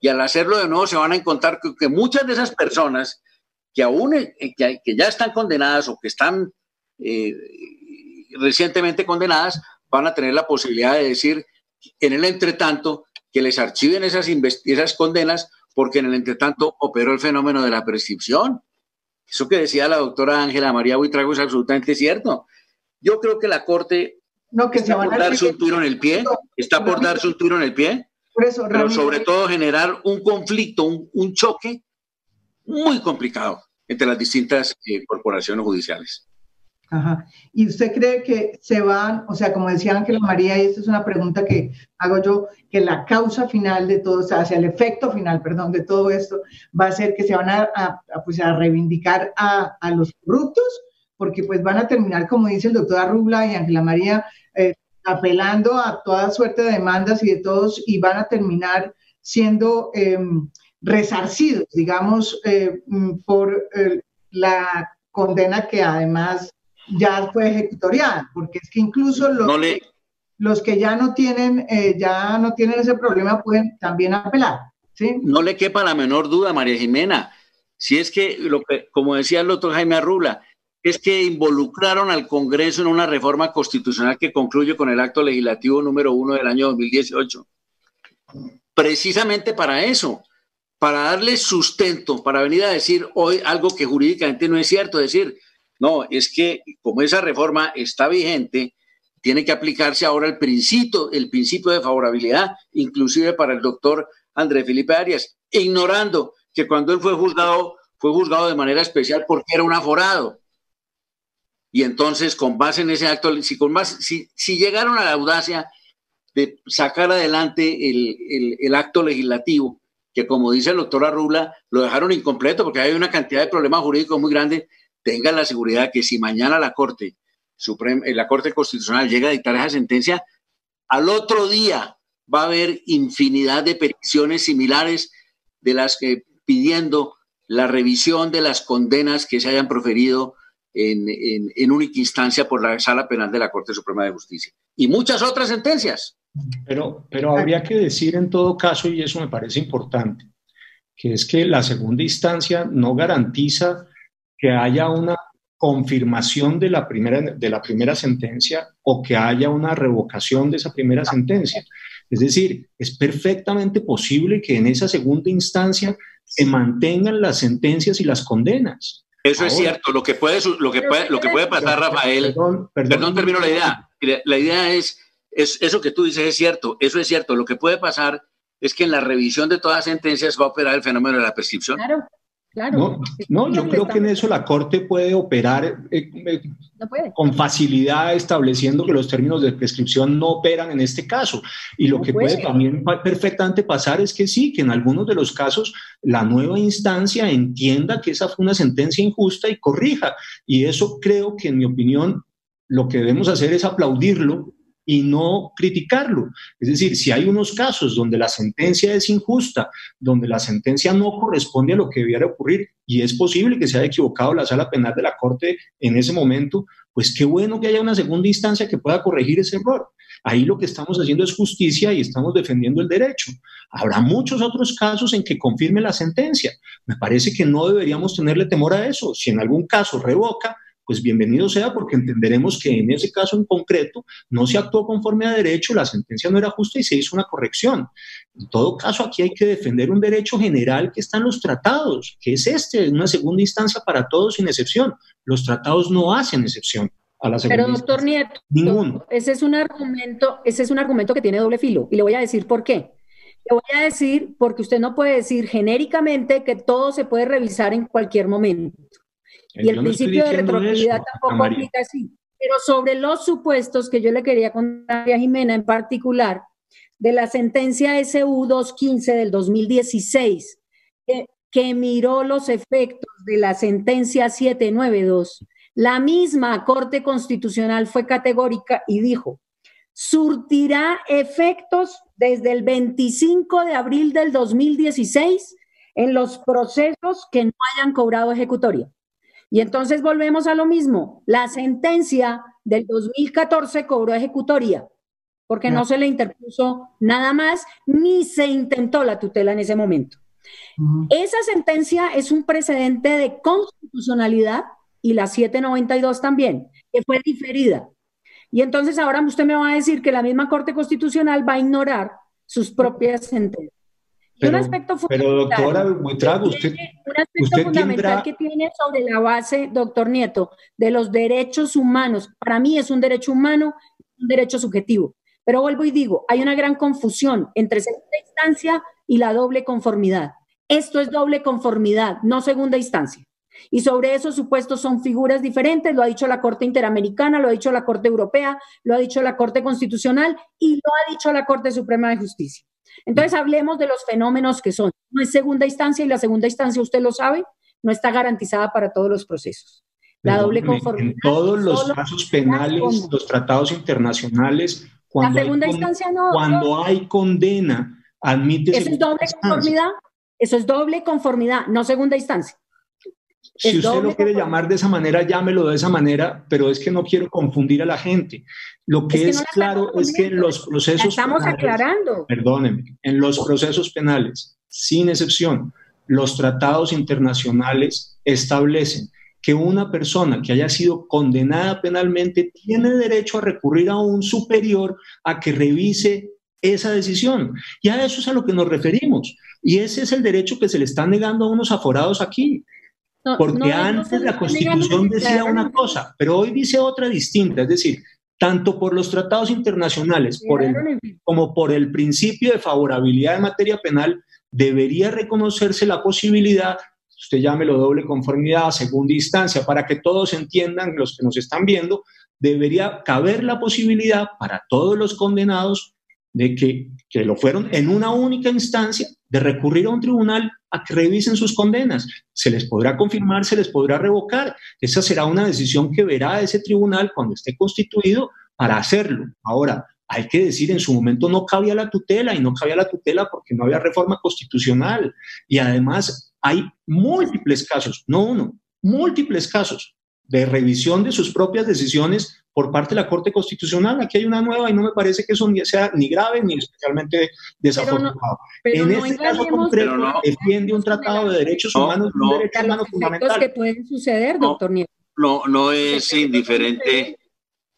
Y al hacerlo de nuevo se van a encontrar que, muchas de esas personas que aún eh, que, ya están condenadas o que están eh, recientemente condenadas van a tener la posibilidad de decir en el entretanto que les archiven esas, esas condenas porque en el entretanto operó el fenómeno de la prescripción. Eso que decía la doctora Ángela María Buitrago es absolutamente cierto. Yo creo que la Corte no, que está por darse un tiro en el pie, está por darse un tiro en el pie, pero sobre todo generar un conflicto, un, choque muy complicado entre las distintas eh, corporaciones judiciales. Ajá. ¿Y usted cree que se van, o sea, como decía Ángela María, y esta es una pregunta que hago yo, que la causa final de todo, o sea, el efecto final, perdón, de todo esto, va a ser que se van a, pues a reivindicar a, a, los corruptos, porque pues van a terminar, como dice el doctor Arrubla y Ángela María, eh, apelando a toda suerte de demandas y de todos, y van a terminar siendo em, resarcidos, digamos, eh, mm, por eh, la condena que además ya fue ejecutoriada, porque es que incluso los, que, los que ya no tienen eh, ya no tienen ese problema pueden también apelar. ¿sí? No le quepa la menor duda, María Jimena, si es que, lo que como decía el doctor Jaime Arrula, es que involucraron al Congreso en una reforma constitucional que concluye con el acto legislativo número uno del año 2018. Precisamente para eso, para darle sustento, para venir a decir hoy algo que jurídicamente no es cierto, decir, no, es que como esa reforma está vigente, tiene que aplicarse ahora el principio, el principio de favorabilidad, inclusive para el doctor André Felipe Arias, ignorando que cuando él fue juzgado, fue juzgado de manera especial porque era un aforado. Y entonces, con base en ese acto, si, con si, si llegaron a la audacia de sacar adelante el, el acto legislativo, que como dice el doctor Arrula, lo dejaron incompleto porque hay una cantidad de problemas jurídicos muy grandes, tengan la seguridad que si mañana la Corte Suprema, eh, la Corte Constitucional llega a dictar esa sentencia, al otro día va a haber infinidad de peticiones similares de las que pidiendo la revisión de las condenas que se hayan proferido en, en, única instancia por la Sala Penal de la Corte Suprema de Justicia. Y muchas otras sentencias. Pero, pero habría que decir en todo caso, y eso me parece importante, que es que la segunda instancia no garantiza que haya una confirmación de la primera, de la primera sentencia o que haya una revocación de esa primera sentencia. Es decir, es perfectamente posible que en esa segunda instancia se mantengan las sentencias y las condenas. Eso es cierto. Lo que puede, lo que puede, lo que puede pasar, Rafael, perdón, perdón, termino la idea. La idea es, es, eso que tú dices es cierto, eso es cierto. Lo que puede pasar es que en la revisión de todas las sentencias va a operar el fenómeno de la prescripción. Claro. No, no yo creo que en eso la Corte puede operar eh, eh, con facilidad estableciendo que los términos de prescripción no operan en este caso. Y lo que puede. también perfectamente pasar es que sí, que en algunos de los casos la nueva instancia entienda que esa fue una sentencia injusta y corrija. Y eso creo que en mi opinión lo que debemos hacer es aplaudirlo y no criticarlo. Es decir, si hay unos casos donde la sentencia es injusta, donde la sentencia no corresponde a lo que debiera ocurrir y es posible que se haya equivocado la sala penal de la Corte en ese momento, pues qué bueno que haya una segunda instancia que pueda corregir ese error. Ahí lo que estamos haciendo es justicia y estamos defendiendo el derecho. Habrá muchos otros casos en que confirme la sentencia. Me parece que no deberíamos tenerle temor a eso. Si en algún caso revoca, pues bienvenido sea porque entenderemos que en ese caso en concreto no se actuó conforme a derecho, la sentencia no era justa y se hizo una corrección. En todo caso, aquí hay que defender un derecho general que está en los tratados, que es este, una segunda instancia para todos sin excepción. Los tratados no hacen excepción. A la Pero doctor Nieto, Ninguno. ese es un argumento, ese es un argumento que tiene doble filo y le voy a decir por qué. Le voy a decir porque usted no puede decir genéricamente que todo se puede revisar en cualquier momento. Y el principio de retroactividad tampoco aplica así. Pero sobre los supuestos que yo le quería contar a Jimena en particular, de la sentencia SU 215 del 2016, que, que miró los efectos de la sentencia 792, la misma Corte Constitucional fue categórica y dijo, surtirá efectos desde el 25 de abril del 2016 en los procesos que no hayan cobrado ejecutoria. Y entonces volvemos a lo mismo. La sentencia del 2014 cobró ejecutoria porque no, se le interpuso nada más ni se intentó la tutela en ese momento. Esa sentencia es un precedente de constitucionalidad y la 792 también, que fue diferida. Y entonces ahora usted me va a decir que la misma Corte Constitucional va a ignorar sus propias sentencias. Pero, un aspecto fundamental, pero doctora usted, un aspecto fundamental que tiene sobre la base, doctor Nieto, de los derechos humanos. Para mí es un derecho humano, un derecho subjetivo. Pero vuelvo y digo, hay una gran confusión entre segunda instancia y la doble conformidad. Esto es doble conformidad, no segunda instancia. Y sobre esos supuestos son figuras diferentes, lo ha dicho la Corte Interamericana, lo ha dicho la Corte Europea, lo ha dicho la Corte Constitucional y lo ha dicho la Corte Suprema de Justicia. Entonces hablemos de los fenómenos que son. No es segunda instancia y la segunda instancia, usted lo sabe, no está garantizada para todos los procesos. La doble conformidad. En todos los casos penales, los tratados internacionales, cuando, la segunda instancia no, cuando hay condena, admite. Eso es doble conformidad. Eso es doble conformidad, no segunda instancia. Si usted lo quiere llamar de esa manera, llámelo de esa manera, pero es que no quiero confundir a la gente. Lo que es, claro es que en los procesos estamos aclarando. Perdónenme, en los procesos penales, sin excepción, los tratados internacionales establecen que una persona que haya sido condenada penalmente tiene derecho a recurrir a un superior a que revise esa decisión. Y a eso es a lo que nos referimos. Y ese es el derecho que se le está negando a unos aforados aquí. Porque antes la Constitución decía una cosa, pero hoy dice otra distinta. Es decir, tanto por los tratados internacionales por el, como por el principio de favorabilidad en materia penal, debería reconocerse la posibilidad, usted llámelo doble conformidad, segunda instancia, para que todos entiendan, los que nos están viendo, debería caber la posibilidad para todos los condenados de que, que lo fueron en una única instancia, de recurrir a un tribunal a que revisen sus condenas. Se les podrá confirmar, se les podrá revocar. Esa será una decisión que verá ese tribunal cuando esté constituido para hacerlo. Ahora, hay que decir, en su momento no cabía la tutela y no cabía la tutela porque no había reforma constitucional. Y además hay múltiples casos, no uno, múltiples casos de revisión de sus propias decisiones por parte de la Corte Constitucional. Aquí hay una nueva y no me parece que eso sea ni grave ni especialmente desafortunado. en este caso concreto, defiende un tratado de derechos humanos, no, un derecho humano fundamental. que pueden suceder, doctor Nieto. No, no es indiferente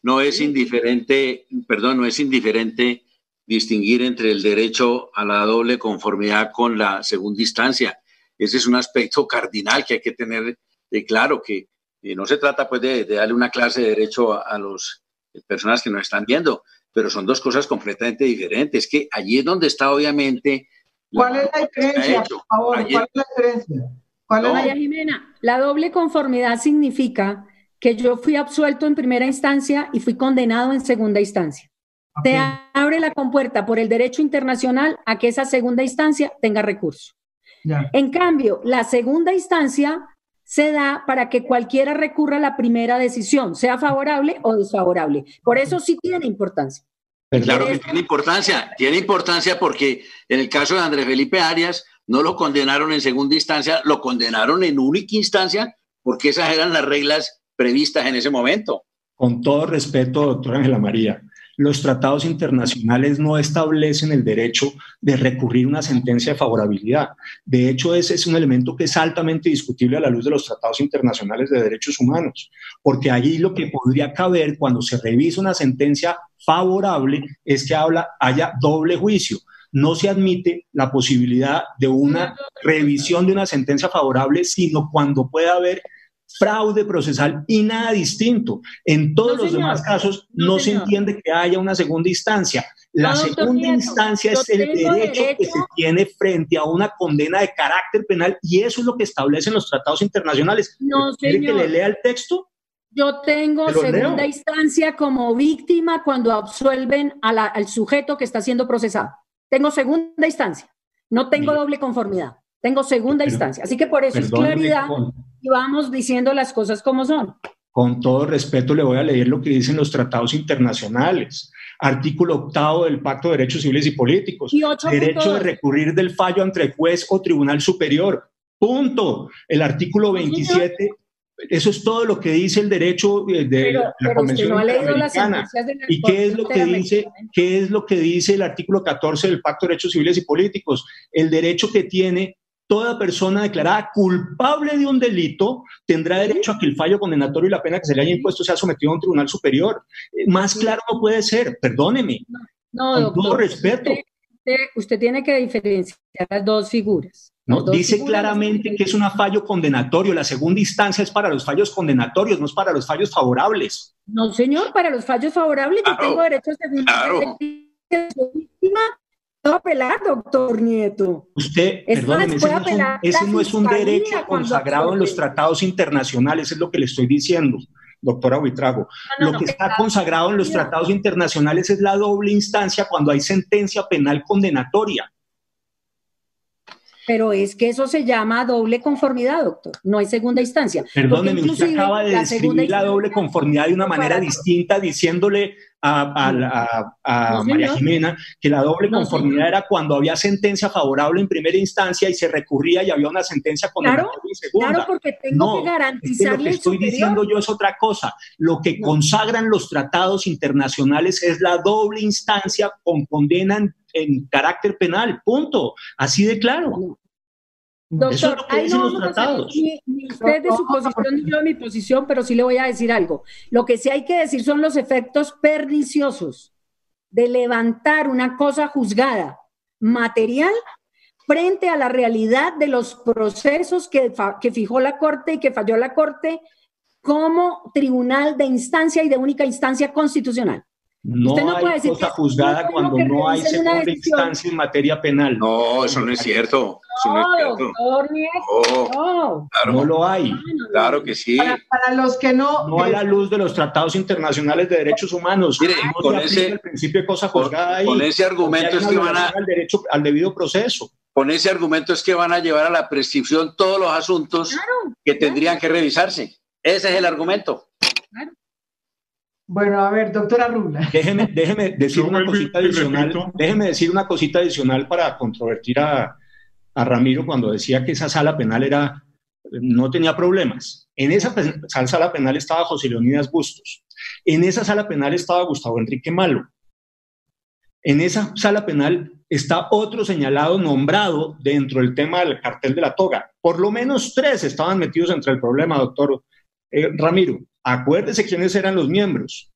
no es indiferente, perdón, no es indiferente distinguir entre el derecho a la doble conformidad con la segunda instancia. Ese es un aspecto cardinal que hay que tener claro, que no se trata pues de, darle una clase de derecho a, las personas que nos están viendo, pero son dos cosas completamente diferentes, que allí es donde está obviamente... ¿Cuál es la diferencia, por favor? ¿Cuál es la diferencia? ¿Cuál es la... Jimena, la doble conformidad significa que yo fui absuelto en primera instancia y fui condenado en segunda instancia. Te abre la compuerta por el derecho internacional a que esa segunda instancia tenga recurso. En cambio, la segunda instancia se da para que cualquiera recurra a la primera decisión, sea favorable o desfavorable. Por eso sí tiene importancia. Claro que tiene importancia, tiene importancia porque en el caso de Andrés Felipe Arias no lo condenaron en segunda instancia, lo condenaron en única instancia porque esas eran las reglas previstas en ese momento. Con todo respeto, doctora Ángela María, los tratados internacionales no establecen el derecho de recurrir una sentencia de favorabilidad. De hecho, ese es un elemento que es altamente discutible a la luz de los tratados internacionales de derechos humanos, porque allí lo que podría caber cuando se revisa una sentencia favorable es que habla, haya doble juicio. No se admite la posibilidad de una revisión de una sentencia favorable, sino cuando pueda haber fraude procesal y nada distinto. En todos los demás casos no, se entiende que haya una segunda instancia. La segunda instancia es el derecho, que se tiene frente a una condena de carácter penal y eso es lo que establecen los tratados internacionales. No, ¿Quiere que le lea el texto? Yo tengo segunda instancia como víctima cuando absuelven al sujeto que está siendo procesado. Tengo segunda instancia. No tengo doble conformidad. Tengo segunda instancia. Así que por eso es claridad y vamos diciendo las cosas como son. Con todo respeto le voy a leer lo que dicen los tratados internacionales. Artículo octavo del Pacto de Derechos Civiles y Políticos. Derecho de recurrir del fallo ante juez o tribunal superior. Punto. El artículo 27 eso es todo lo que dice el derecho eh, de la Convención Interamericana. ¿Y qué es lo que dice qué es lo que dice el artículo 14 del Pacto de Derechos Civiles y Políticos? El derecho que tiene toda persona declarada culpable de un delito tendrá derecho a que el fallo condenatorio y la pena que se le haya impuesto sea sometido a un tribunal superior. Eh, más claro no puede ser, perdóneme. No, con todo respeto. Usted, tiene que diferenciar las dos figuras. No, dice claramente que es un fallo condenatorio. La segunda instancia es para los fallos condenatorios, no es para los fallos favorables. No, señor, para los fallos favorables yo tengo derecho a segunda claro. No apelar, doctor Nieto. Usted, perdóneme, ese, no es un, ese no es un derecho consagrado en los tratados internacionales, es lo que le estoy diciendo doctora Huitrago. lo que está consagrado en los tratados internacionales es la doble instancia cuando hay sentencia penal condenatoria. Pero es que eso se llama doble conformidad, doctor. No hay segunda instancia. Perdóneme, usted acaba de describir la doble conformidad de una manera distinta, diciéndole a, María Jimena que la doble conformidad era cuando había sentencia favorable en primera instancia y se recurría y había una sentencia condenatoria en segunda. Claro, porque tengo que garantizar. lo que estoy diciendo yo es otra cosa. Lo que consagran los tratados internacionales es la doble instancia con condena en, carácter penal. Punto. Así de claro. Doctor, Eso es lo que dicen los tratados. Ni, usted de su posición ni yo de mi posición, pero sí le voy a decir algo. Lo que sí hay que decir son los efectos perniciosos de levantar una cosa juzgada material frente a la realidad de los procesos que, que fijó la Corte y que falló la Corte como tribunal de instancia y de única instancia constitucional. No, hay cosa juzgada cuando no hay segunda instancia en materia penal. No, eso no es cierto. no, no, lo hay. Claro que sí. Para, los que no. No a la luz de los tratados internacionales de derechos humanos. Mire, con ese principio de cosa juzgada con, ese argumento es que van a al derecho al debido proceso. Con ese argumento es que van a llevar a la prescripción todos los asuntos que tendrían que revisarse. Ese es el argumento. Bueno, a ver, doctora Rula. Déjeme, déjeme decir una cosita adicional. Déjeme decir una cosita adicional para controvertir a, a, Ramiro cuando decía que esa sala penal era, no tenía problemas. En esa sala penal estaba José Leonidas Bustos. En esa sala penal estaba Gustavo Enrique Malo. En esa sala penal está otro señalado nombrado dentro del tema del cartel de la toga. Por lo menos tres estaban metidos entre el problema, doctor eh, Ramiro. Acuérdese quiénes eran los miembros.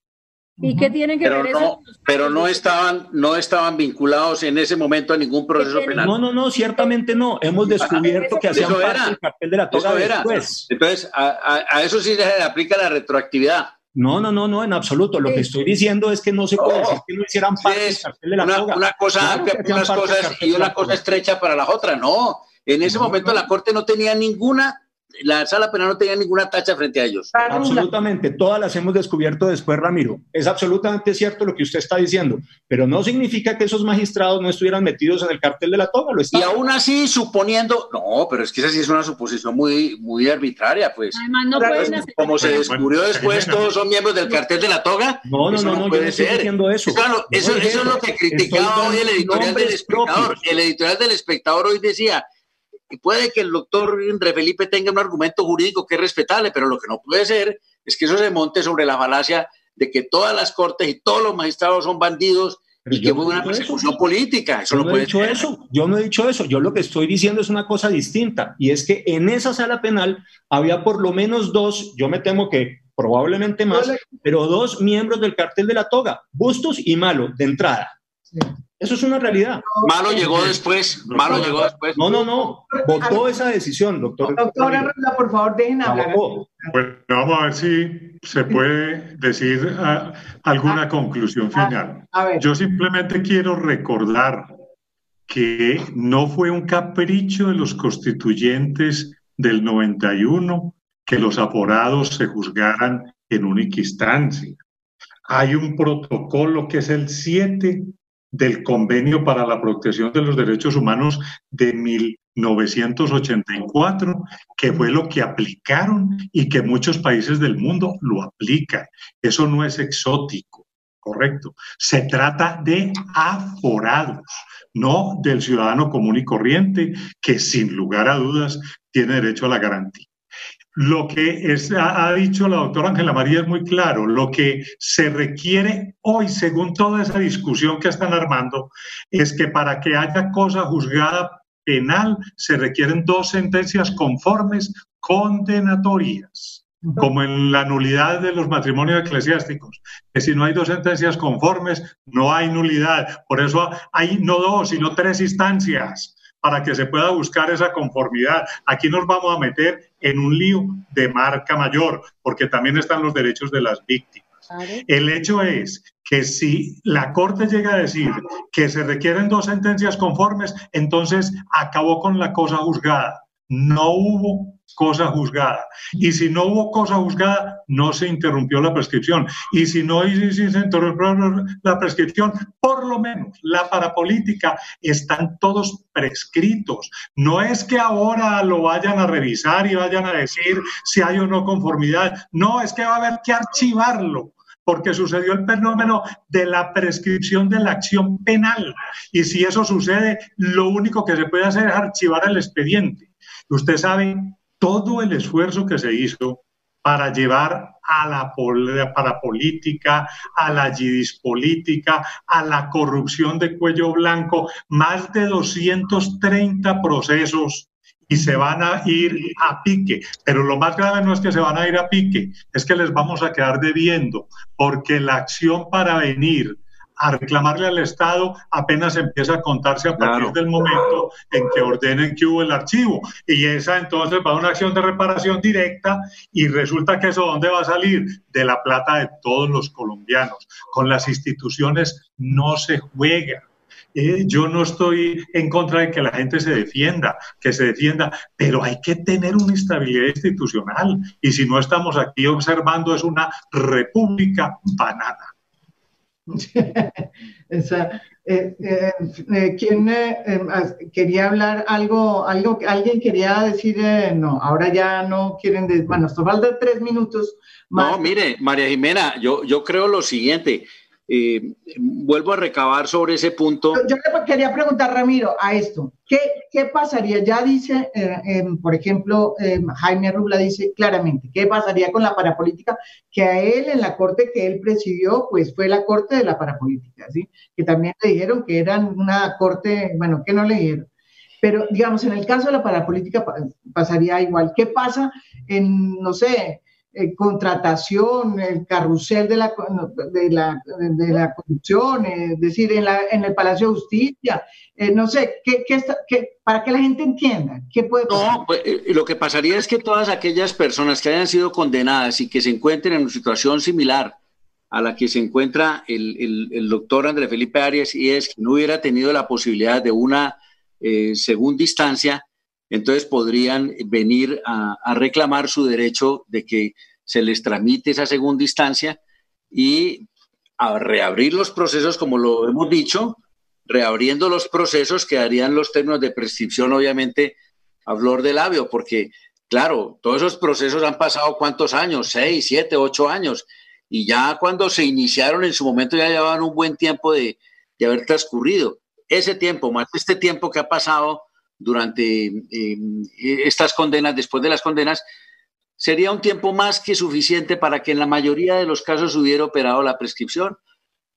¿Y qué tienen que ver eso? Pero no estaban, no estaban vinculados en ese momento a ningún proceso penal. No, no, no, ciertamente no. Hemos descubierto que hacían parte del papel de la toga después. Entonces, a, eso sí se le aplica la retroactividad. No, no, no, no, en absoluto. Lo que estoy diciendo es que no se puede decir que no hicieran parte del cartel de la una, toga. Una cosa unas cosas y una cosa estrecha para las otras. No, en ese momento la Corte no tenía ninguna la sala penal no tenía ninguna tacha frente a ellos. Absolutamente, todas las hemos descubierto después, Ramiro. Es absolutamente cierto lo que usted está diciendo, pero no significa que esos magistrados no estuvieran metidos en el cartel de la toga. Lo y aún así, suponiendo, no, pero es que esa sí es una suposición muy, muy arbitraria, pues. Además, no pueden hacer... Como se descubrió después, todos son miembros del cartel de la toga. No, no, no, no, puede yo no diciendo eso. Claro, eso, eso es lo que criticaba hoy el editorial del espectador. El editorial del espectador hoy decía y puede que el doctor André Felipe tenga un argumento jurídico que es respetable, pero lo que no puede ser es que eso se monte sobre la falacia de que todas las cortes y todos los magistrados son bandidos y que fue una persecución política. Eso yo no, he dicho eso. Yo no he dicho eso. Yo lo que estoy diciendo es una cosa distinta y es que en esa sala penal había por lo menos dos, yo me temo que probablemente más, pero dos miembros del cartel de la toga, Bustos y Malo, de entrada. Eso es una realidad. Malo llegó después. Malo llegó después. No, no, no. Votó esa decisión, doctor. Doctora por favor, dejen hablar. Bueno, vamos a ver si se puede decir ah, alguna ah, conclusión ah, final. Yo simplemente quiero recordar que no fue un capricho de los constituyentes del 91 que los aforados se juzgaran en única instancia. Hay un protocolo que es el 7 del Convenio para la Protección de los Derechos Humanos de 1984, que fue lo que aplicaron y que muchos países del mundo lo aplican. Eso no es exótico, correcto. Se trata de aforados, no del ciudadano común y corriente, que sin lugar a dudas tiene derecho a la garantía. Lo que ha, dicho la doctora Ángela María es muy claro. Lo que se requiere hoy, según toda esa discusión que están armando, es que para que haya cosa juzgada penal se requieren dos sentencias conformes condenatorias, como en la nulidad de los matrimonios eclesiásticos, que si no hay dos sentencias conformes, no hay nulidad. Por eso hay no dos, sino tres instancias para que se pueda buscar esa conformidad. Aquí nos vamos a meter en un lío de marca mayor, porque también están los derechos de las víctimas. El hecho es que si la Corte llega a decir que se requieren dos sentencias conformes, entonces acabó con la cosa juzgada. No hubo cosa juzgada. Y si no hubo cosa juzgada, no se interrumpió la prescripción. Y si no si se la prescripción, por lo menos la parapolítica están todos prescritos. No es que ahora lo vayan a revisar y vayan a decir si hay o no conformidad. No, es que va a haber que archivarlo porque sucedió el fenómeno de la prescripción de la acción penal. Y si eso sucede, lo único que se puede hacer es archivar el expediente. Usted sabe todo el esfuerzo que se hizo para llevar a la parapolítica, a la política, a la corrupción de cuello blanco, más de 230 procesos y se van a ir a pique. Pero lo más grave no es que se van a ir a pique, es que les vamos a quedar debiendo, porque la acción para venir a reclamarle al Estado apenas empieza a contarse a partir del momento en que ordenen que hubo el archivo. Y esa entonces va a una acción de reparación directa y resulta que eso dónde va a salir? De la plata de todos los colombianos. Con las instituciones no se juega. Eh, yo no estoy en contra de que la gente se defienda, que se defienda, pero hay que tener una estabilidad institucional. Y si no estamos aquí observando, es una república banana. Eh, eh, eh, ¿Quién quería hablar algo, algo, alguien quería decir, no, ahora ya no quieren, bueno, esto falta tres minutos. No, mire, María Jimena, yo, yo creo lo siguiente, eh, vuelvo a recabar sobre ese punto. Yo, le quería preguntar, Ramiro, a esto, ¿qué, qué pasaría? Ya dice, eh, em, por ejemplo, em, Jaime Rubla dice claramente, ¿qué pasaría con la parapolítica? Que a él en la corte que él presidió, pues fue la corte de la parapolítica, ¿sí? Que también le dijeron que eran una corte, bueno, que no le dijeron. Pero, digamos, en el caso de la parapolítica pasaría igual. ¿Qué pasa en, no sé, eh, contratación, el carrusel de la, de la, de la corrupción, es decir, en, la, en el Palacio de Justicia, eh, no sé, ¿qué, qué, qué, para que la gente entienda, ¿qué puede pasar? No, pues, eh, lo que pasaría es que todas aquellas personas que hayan sido condenadas y que se encuentren en una situación similar a la que se encuentra el, el, el doctor Andrés Felipe Arias y es que no hubiera tenido la posibilidad de una segunda instancia, entonces podrían venir a, reclamar su derecho de que se les tramite esa segunda instancia y a reabrir los procesos, como lo hemos dicho, reabriendo los procesos quedarían los términos de prescripción, obviamente, a flor de labio, porque, claro, todos esos procesos han pasado cuántos años, seis, siete, ocho años, y ya cuando se iniciaron en su momento ya llevaban un buen tiempo de, de haber transcurrido. Ese tiempo, más este tiempo que ha pasado, durante eh, estas condenas, después de las condenas, sería un tiempo más que suficiente para que en la mayoría de los casos hubiera operado la prescripción.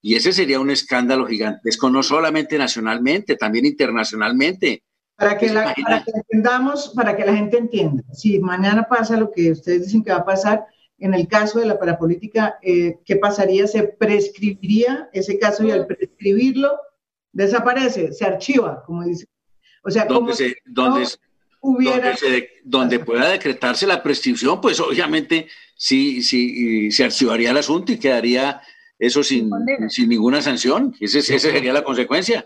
Y ese sería un escándalo gigantesco, no solamente nacionalmente, también internacionalmente. Para que, la, entendamos, para que la gente entienda, si mañana pasa lo que ustedes dicen que va a pasar, en el caso de la parapolítica, eh, ¿qué pasaría? ¿Se prescribiría ese caso y al prescribirlo desaparece, se archiva, como dice o sea, donde, se, donde, hubiera... donde, pueda decretarse la prescripción, pues obviamente sí, sí, se archivaría el asunto y quedaría eso sin, sin ninguna sanción. Ese, esa sería la consecuencia.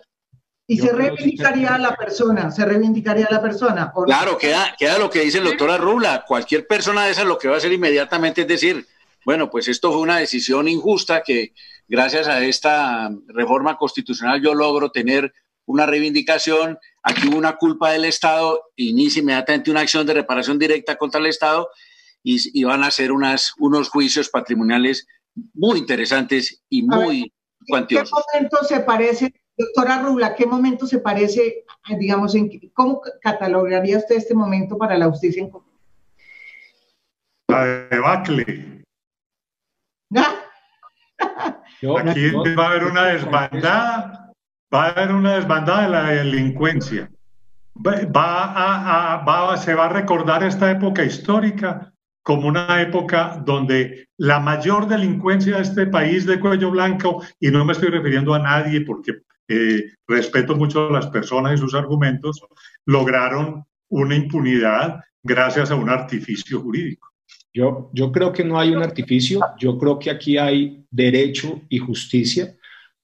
Y se reivindicaría a la persona, se reivindicaría a la persona. Claro, queda, queda lo que dice el doctor Arrula. Cualquier persona de esas lo que va a hacer inmediatamente es decir, bueno, pues esto fue una decisión injusta que gracias a esta reforma constitucional yo logro tener una reivindicación, aquí hubo una culpa del Estado, inicia inmediatamente una acción de reparación directa contra el Estado y, van a hacer unas, unos juicios patrimoniales muy interesantes y muy cuantiosos. ¿Qué momento se parece, doctora Rubla, qué momento se parece, digamos, en, cómo catalogaría usted este momento para la justicia en común? La debacle. Aquí va a haber una desbandada va a haber una desbandada de la delincuencia. Va a, se va a recordar esta época histórica como una época donde la mayor delincuencia de este país de cuello blanco, y no me estoy refiriendo a nadie porque eh, respeto mucho a las personas y sus argumentos, lograron una impunidad gracias a un artificio jurídico. Yo, yo creo que no hay un artificio, yo creo que aquí hay derecho y justicia.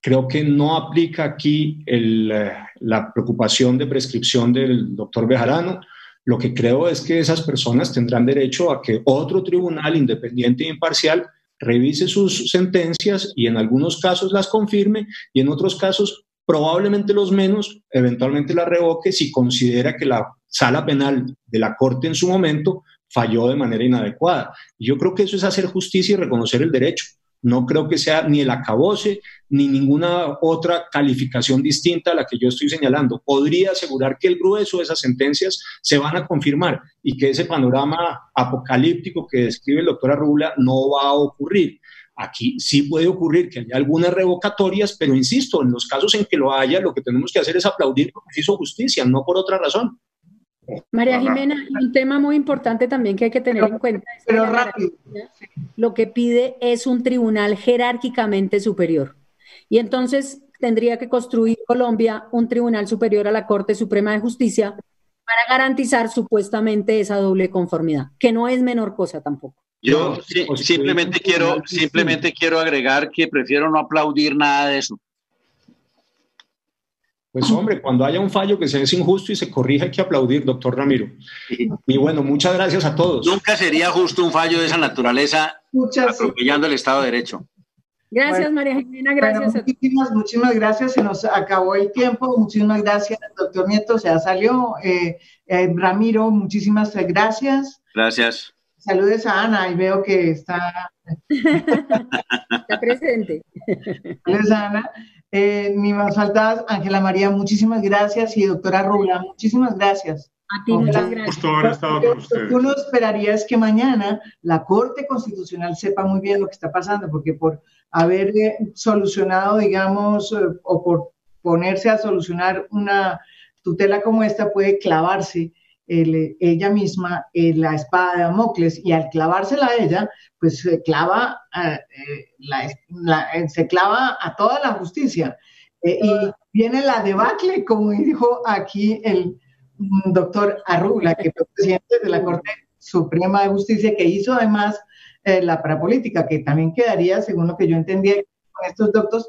Creo que no aplica aquí eh, la preocupación de prescripción del doctor Bejarano. Lo que creo es que esas personas tendrán derecho a que otro tribunal independiente e imparcial revise sus sentencias y en algunos casos las confirme y en otros casos probablemente los menos, eventualmente la revoque si considera que la sala penal de la Corte en su momento falló de manera inadecuada. yo creo que eso es hacer justicia y reconocer el derecho. No creo que sea ni el acabose ni ninguna otra calificación distinta a la que yo estoy señalando. Podría asegurar que el grueso de esas sentencias se van a confirmar y que ese panorama apocalíptico que describe el doctor Arrula no va a ocurrir. Aquí sí puede ocurrir que haya algunas revocatorias, pero insisto, en los casos en que lo haya, lo que tenemos que hacer es aplaudir porque se hizo justicia, no por otra razón. María Jimena, un tema muy importante también que hay que tener en cuenta es pero rápido. lo que pide es un tribunal jerárquicamente superior. Y entonces tendría que construir Colombia un tribunal superior a la Corte Suprema de Justicia para garantizar supuestamente esa doble conformidad, que no es menor cosa tampoco. Yo simplemente quiero, simplemente quiero agregar que prefiero no aplaudir nada de eso. Pues hombre, cuando haya un fallo que sea injusto y se corrija, hay que aplaudir, doctor Ramiro. Y bueno, muchas gracias a todos. Nunca sería justo un fallo de esa naturaleza atropellando el Estado de Derecho. Gracias, María Jimena, gracias. muchísimas, muchísimas gracias, se nos acabó el tiempo. Muchísimas gracias, doctor Nieto, ya salió. Eh, eh, Ramiro, muchísimas gracias. Gracias. Saludes a Ana y veo que está... está presente. Saludos a Ana. Eh, mi más faltadas, Ángela María, muchísimas gracias y doctora Rubla, muchísimas gracias. A ti, muchas gracias. haber estado con ustedes. Uno esperaría es que mañana la Corte Constitucional sepa muy bien lo que está pasando, porque por haber eh, solucionado, digamos, eh, o por ponerse a solucionar una tutela como esta, puede clavarse ella misma la espada de Damocles y al clavársela a ella, pues se clava, eh, eh, se clava a toda la justicia. Eh, y viene la debacle, como dijo aquí el mm, doctor Arrula, que fue presidente de la Corte Suprema de Justicia, que hizo además la parapolítica, que también quedaría, según lo que yo entendía con estos doctores,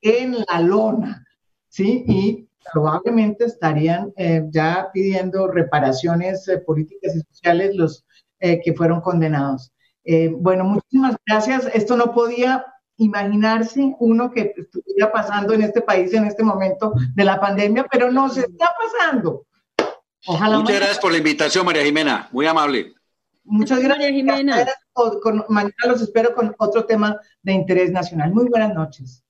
en la lona, ¿sí? Y probablemente estarían eh, ya pidiendo reparaciones eh, políticas y sociales los eh, que fueron condenados. bueno, muchísimas gracias. Esto no podía imaginarse uno que estuviera pasando en este país en este momento de la pandemia, pero no se está pasando. Ojalá Muchas gracias por la invitación, María Jimena. Muy amable. Muchas gracias. Jimena. mañana los espero con otro tema de interés nacional. Muy buenas noches.